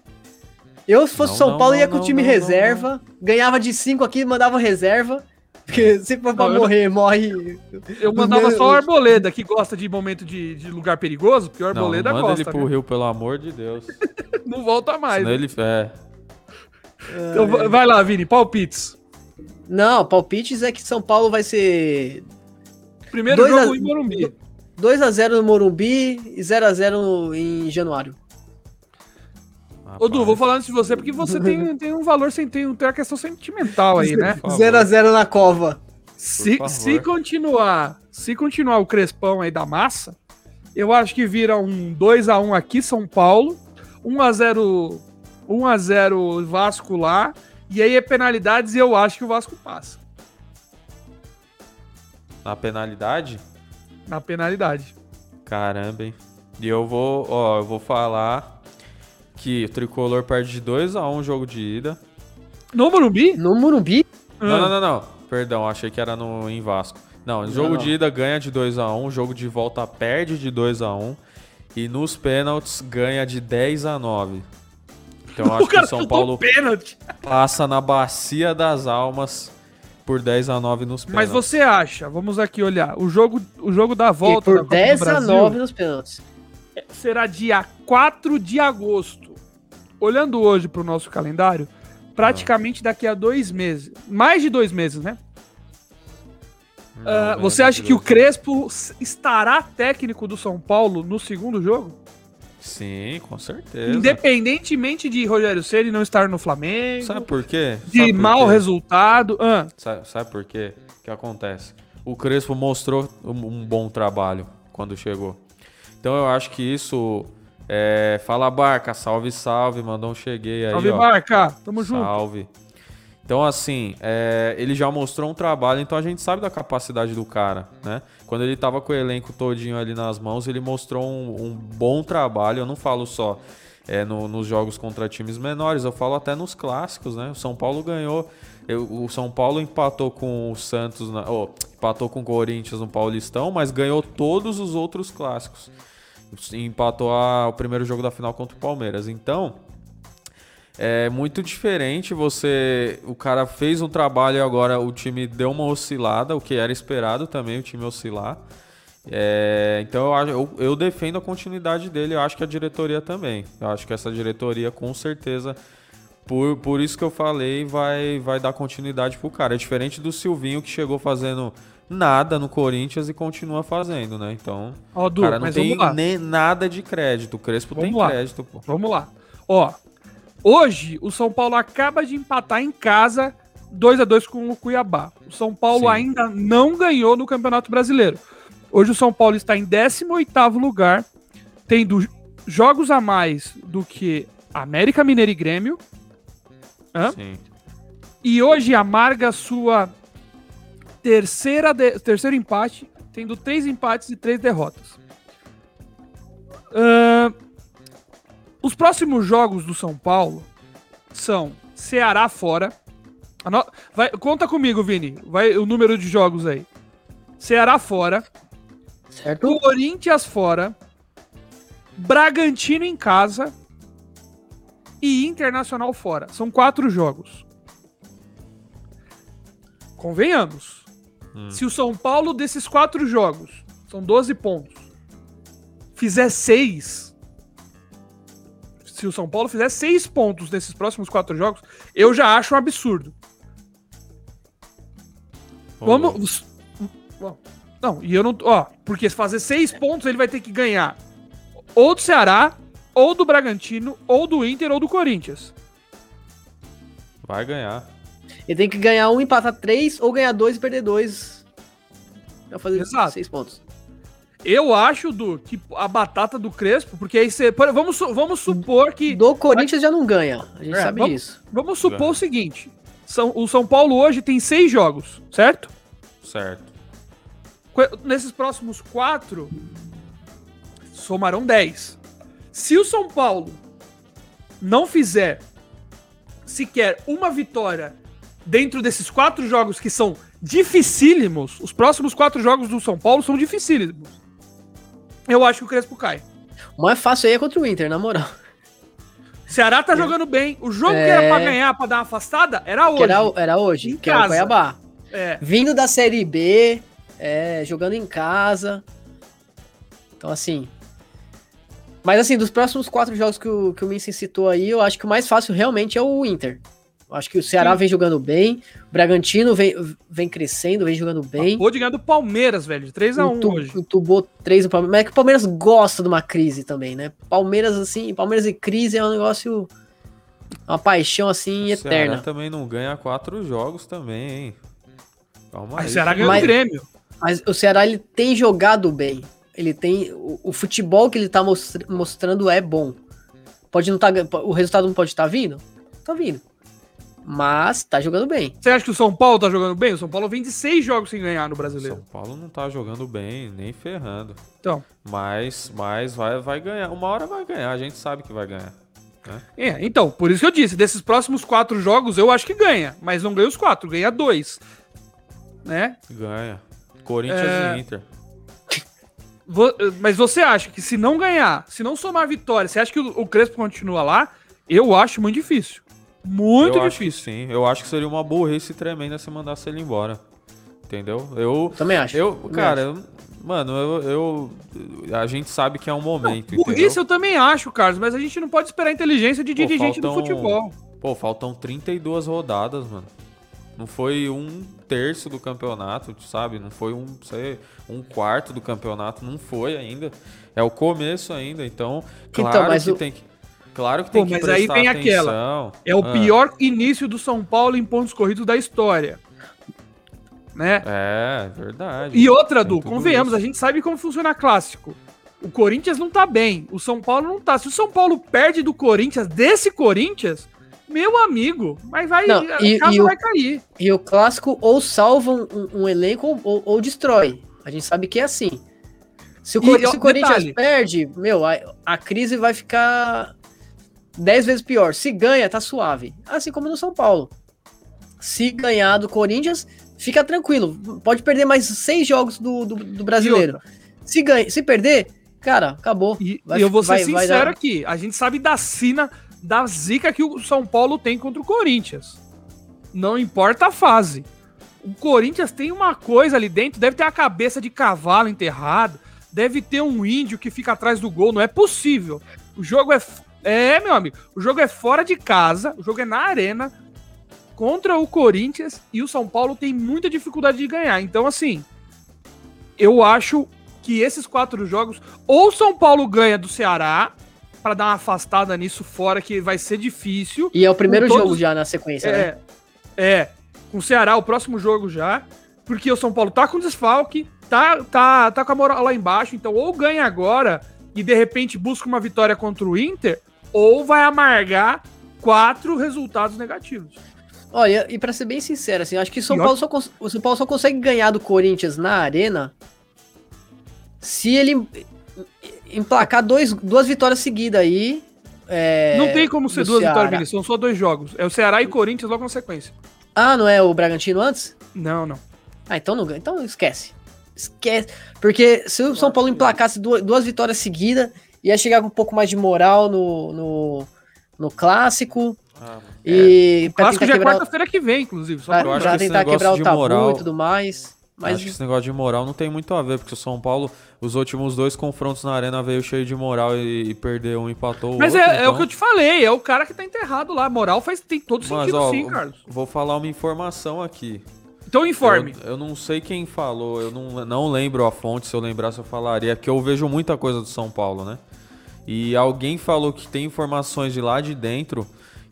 Eu, se fosse Não, São não, Paulo, não, ia com o não, time não, reserva. Ganhava de 5 aqui, mandava reserva. Porque se for pra Não, eu não- morrer, morre. Eu mandava só o Arboleda, que gosta de momento de, de lugar perigoso, porque o Não, Arboleda manda gosta. ele pro né? Rio, pelo amor de Deus. Não volta mais. Senão né? ele... É, Então, va- vai lá, Vini, palpites. Não, palpites é que São Paulo vai ser Primeiro Dois jogo a- em Morumbi. 2x0 no Morumbi e 0x0 em Januário. Ô, Du, vou falar antes de você, porque você tem, tem um valor, sem- tem, tem uma questão sentimental aí, né? Por favor. 0x0 na cova. Se, se continuar, se continuar o crespão aí da massa, eu acho que vira um 2x1 aqui, São Paulo, 1x0 1x0 Vasco lá, e aí é penalidades e eu acho que o Vasco passa Na penalidade? na penalidade. Caramba, hein? E eu vou, ó, eu vou falar que o Tricolor perde de 2x1 o jogo de ida. No Morumbi? No Morumbi? Ah. Não, não, não, não. Perdão, achei que era no, em Vasco. Não, o jogo não. de ida ganha de 2x1, o jogo de volta perde de 2x1 e nos pênaltis ganha de 10 a 9. Então eu acho que o São Paulo pênalti. passa na bacia das almas por 10 a 9 nos Mas pênaltis. você acha, vamos aqui olhar, o jogo, o jogo da E volta por da Copa do 10 a Brasil 9 nos pênaltis. será dia 4 de agosto. Olhando hoje para o nosso calendário, praticamente daqui a dois meses. Mais de dois meses, né? Não, Ah, menos você acha que o. Crespo estará técnico do São Paulo no segundo jogo? Sim, com certeza. Independentemente de Rogério Ceni não estar no Flamengo, Sabe por quê? de Sabe por mau quê? resultado. Ah, Sabe, sabe por quê? O que acontece? O Crespo mostrou um, bom trabalho quando chegou. Então eu acho que isso. É, fala Barca, salve, salve, mandou um cheguei aí. salve ó. Barca, tamo junto. Salve. Então, assim, é, ele já mostrou um trabalho, então a gente sabe da capacidade do cara, né? Quando ele tava com o elenco todinho ali nas mãos, ele mostrou um, um bom trabalho. Eu não falo só é, no- nos jogos contra times menores, eu falo até nos clássicos, né? O São Paulo ganhou. eu- o São Paulo empatou com o Santos, na, oh, empatou com o Corinthians no Paulistão, mas ganhou todos os outros clássicos. Empatou a- o primeiro jogo da final contra o Palmeiras. Então, é muito diferente você. O cara fez um trabalho e agora o time deu uma oscilada, o que era esperado também, o time oscilar. É, então eu, eu, eu defendo a continuidade dele, eu acho que a diretoria também. Eu acho que essa diretoria, com certeza, por, por isso que eu falei, vai, vai dar continuidade pro cara. É diferente do Silvinho que chegou fazendo nada no Corinthians e continua fazendo, né? Então, Ó, o Du, cara não tem nem nada de crédito. O Crespo Vamos tem lá. crédito, pô. Vamos lá. Ó, hoje o São Paulo acaba de empatar em casa 2 a 2 com o Cuiabá. O São Paulo Sim. ainda não ganhou no Campeonato Brasileiro. Hoje o São Paulo está em 18º lugar, tendo jogos a mais do que América Mineiro e Grêmio, Hã? Sim. e hoje amarga sua terceira de- terceiro empate, tendo três empates e três derrotas. Ahn, os próximos jogos do São Paulo são Ceará fora. Ano- vai- conta comigo, Vini. Vai o número de jogos aí. Ceará fora, Certo? Corinthians fora, Bragantino em casa e Internacional fora. São quatro jogos. Convenhamos. Hum. Se o São Paulo desses quatro jogos, são 12 pontos, fizer seis. Se o São Paulo fizer seis pontos nesses próximos quatro jogos, eu já acho um absurdo. Vamos. Não, e eu não. Ó, porque se fazer seis pontos, ele vai ter que ganhar ou do Ceará, ou do Bragantino, ou do Inter, ou do Corinthians. Vai ganhar. Ele tem que ganhar um, empatar três, ou ganhar dois e perder dois. Pra fazer Exato. seis pontos. Eu acho, do que a batata do Crespo, porque aí você. Vamos, vamos supor que. Do Corinthians já não ganha. A gente É, sabe vamos- disso. Vamos supor Ganha. o seguinte: São, o São Paulo hoje tem seis jogos, certo? Certo. Nesses próximos quatro, somarão 10. Se o São Paulo não fizer sequer uma vitória dentro desses quatro jogos que são dificílimos, os próximos quatro jogos do São Paulo são dificílimos. Eu acho que o Crespo cai. O mais fácil aí é contra o Inter, na moral. Ceará tá jogando bem. O jogo é... que era pra ganhar, pra dar uma afastada, era hoje. era, era hoje, em que casa. era o Cuiabá. É. Vindo da Série B, é, jogando em casa. Então, assim. Mas, assim, dos próximos quatro jogos que o, que o Minsen citou aí, eu acho que o mais fácil realmente é o Inter. Acho que o Ceará Sim. vem jogando bem, o Bragantino vem, vem crescendo, vem jogando bem. Acabou de ganhar do Palmeiras, velho, de 3x1 hoje. Entubou 3 do Palmeiras. Mas é que o Palmeiras gosta de uma crise também, né? Palmeiras, assim, Palmeiras e crise é um negócio. Uma paixão, assim, o eterna. Ceará também não ganha quatro jogos também, hein? Calma aí. O Ceará ganhou o Grêmio. Mas o Ceará, ele tem jogado bem. Ele tem. O, o futebol que ele tá mostra, mostrando é bom. Pode não tá. O resultado não pode estar tá vindo? Tá vindo. Mas tá jogando bem. Você acha que o São Paulo tá jogando bem? O São Paulo vem de seis jogos sem ganhar no brasileiro. São Paulo não tá jogando bem, nem ferrando. Então. Mas, mas vai, vai ganhar. Uma hora vai ganhar, a gente sabe que vai ganhar. Né? É, então, por isso que eu disse, desses próximos quatro jogos eu acho que ganha, mas não ganha os quatro, ganha dois. Né? Ganha. Corinthians é... e Inter. Mas você acha que se não ganhar, se não somar vitória, você acha que o Crespo continua lá? Eu acho muito difícil. Muito eu difícil. sim, eu acho que seria uma burrice tremenda se mandasse ele embora. Entendeu? Eu também acho. Eu, também cara, acho. Eu, mano, eu, eu, a gente sabe que é um momento. Não, burrice eu também acho, Carlos, mas a gente não pode esperar a inteligência de dirigente faltam, do futebol. Pô, faltam 32 rodadas, mano. Não foi um terço do campeonato, sabe? Não foi um, sei, um quarto do campeonato, não foi ainda. É o começo ainda, então, então claro então, que o... tem que Claro que tem Pô, que mas aí vem atenção. aquela. É o ah. pior início do São Paulo em pontos corridos da história. Né? É, verdade. E outra, Du, convenhamos, isso. a gente sabe como funciona clássico. O Corinthians não tá bem, o São Paulo não tá. Se o São Paulo perde do Corinthians, desse Corinthians, meu amigo, mas vai, não, e, a casa e vai o, cair. E o clássico ou salva um, um elenco ou, ou, destrói. A gente sabe que é assim. Se o, e, se o Corinthians perde, meu, a, a crise vai ficar 10 vezes pior. Se ganha, tá suave. Assim como no São Paulo. Se ganhar do Corinthians, fica tranquilo. Pode perder mais seis jogos do, do, do brasileiro. Se, ganha, se perder, cara, acabou. E, vai, eu vou ser vai, sincero vai aqui. A gente sabe da sina, da zica que o São Paulo tem contra o Corinthians. Não importa a fase. O Corinthians tem uma coisa ali dentro, deve ter a cabeça de cavalo enterrado, deve ter um índio que fica atrás do gol, não é possível. O jogo é é, meu amigo. O jogo é fora de casa, o jogo é na arena contra o Corinthians e o São Paulo tem muita dificuldade de ganhar. Então, assim, eu acho que esses quatro jogos, ou o São Paulo ganha do Ceará, para dar uma afastada nisso fora, que vai ser difícil. E é o primeiro todos... jogo já na sequência, é, né? É, com o Ceará, o próximo jogo já. Porque o São Paulo tá com desfalque, tá, tá, tá com a moral lá embaixo, então ou ganha agora e de repente busca uma vitória contra o Inter, ou vai amargar quatro resultados negativos. Olha, e para ser bem sincero, assim, acho que São Paulo só, o São Paulo só consegue ganhar do Corinthians na arena se ele emplacar dois, duas vitórias seguidas aí. É, não tem como ser duas Ceará. vitórias, são só dois jogos. É o Ceará e Corinthians logo na sequência. Ah, não é o Bragantino antes? Não, não. Ah, então não Então esquece. Esquece. Porque se o São Paulo emplacasse duas, duas vitórias seguidas, ia chegar com um pouco mais de moral no, no, no clássico. Ah, e é. O clássico já é quebrar... é quarta-feira que vem, inclusive. Só pra, já tentar quebrar o tabu moral, e tudo mais. Mas... Acho que esse negócio de moral não tem muito a ver, porque o São Paulo, os últimos dois confrontos na arena veio cheio de moral e, e perdeu um, empatou Mas outro. Mas é, então... é, o que eu te falei, é o cara que tá enterrado lá. Moral faz, tem todo Mas, sentido ó, sim, Carlos. Vou falar uma informação aqui. Então informe. Eu, eu, não sei quem falou, eu não, não lembro a fonte, se eu lembrasse eu falaria, porque eu vejo muita coisa do São Paulo, né? E alguém falou que tem informações de lá de dentro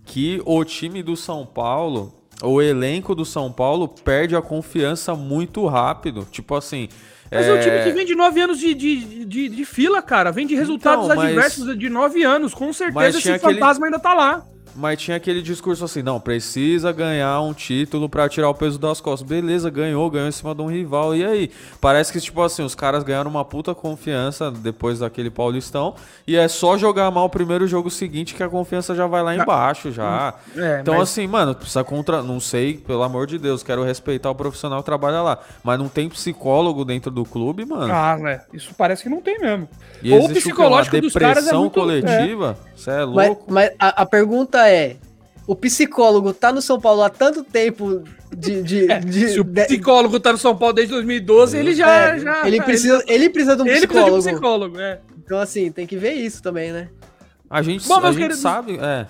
que o time do São Paulo, o elenco do São Paulo, perde a confiança muito rápido. Tipo assim. Mas é, é um time que vem de nove anos de, de, de, de fila, cara. Vem de resultados então, mas... adversos de nove anos. Com certeza esse fantasma aquele... ainda tá lá. Mas tinha aquele discurso assim, não, precisa ganhar um título pra tirar o peso das costas. Beleza, ganhou, ganhou em cima de um rival. E aí? Parece que, tipo assim, os caras ganharam uma puta confiança depois daquele Paulistão. E é só jogar mal o primeiro jogo seguinte que a confiança já vai lá embaixo já. É, então, mas- assim, mano, precisa contra. Não sei, pelo amor de Deus, quero respeitar o profissional que trabalha lá. Mas não tem psicólogo dentro do clube, mano. Ah, né? Isso parece que não tem mesmo. e ou o existe o psicológico Uma dos caras é depressão muito- coletiva? Você é, Mas, louco? mas a, a pergunta é: o psicólogo tá no São Paulo há tanto tempo de. de, É, de- se o de- psicólogo tá no São Paulo desde 2012, ele já. é, já ele, precisa, ele precisa de um Ele precisa de psicólogo. um psicólogo, é. Então, assim, tem que ver isso também, né? A gente, Bom, a gente queridos- sabe. É, é,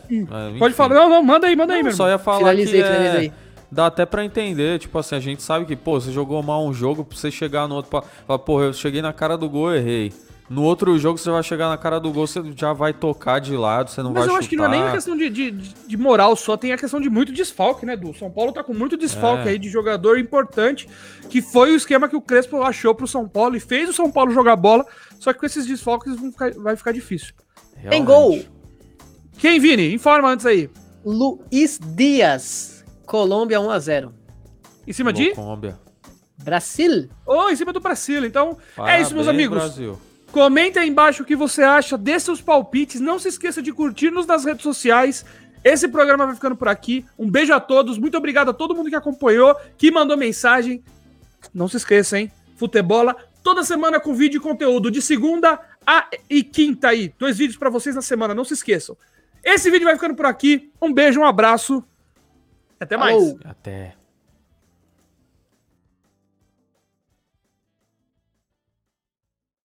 Pode enfim. falar. Não, não, manda aí, manda aí, Não, meu só ia falar Finalizei, que é, finalizei. dá até pra entender, tipo assim, a gente sabe que, pô, você jogou mal um jogo, pra você chegar no outro, pra, falar, pô, eu cheguei na cara do gol, errei. No outro jogo você vai chegar na cara do gol, você já vai tocar de lado, você não Mas vai eu chutar. acho que não é nem a questão de, de, de moral só, tem a questão de muito desfalque, né, Du? São Paulo tá com muito desfalque É. aí de jogador importante, que foi o esquema que o Crespo achou pro São Paulo e fez o São Paulo jogar bola, só que com esses desfalques vão ficar- vai ficar difícil. Tem Realmente. gol. Quem, Vini? Informa antes aí. Luiz Dias, Colômbia 1x0. Em cima de? Colômbia. Brasil? Ou em cima do Brasil. Então, é isso, meus Parabéns, amigos. Brasil. Comenta aí embaixo o que você acha, dê seus palpites. Não se esqueça de curtir-nos nas redes sociais. Esse programa vai ficando por aqui. Um beijo a todos. Muito obrigado a todo mundo que acompanhou, que mandou mensagem. Não se esqueça, hein? Futebola toda semana com vídeo e conteúdo de segunda a e quinta aí. Dois vídeos pra vocês na semana, não se esqueçam. Esse vídeo vai ficando por aqui. Um beijo, um abraço. Até mais. Falou. Até.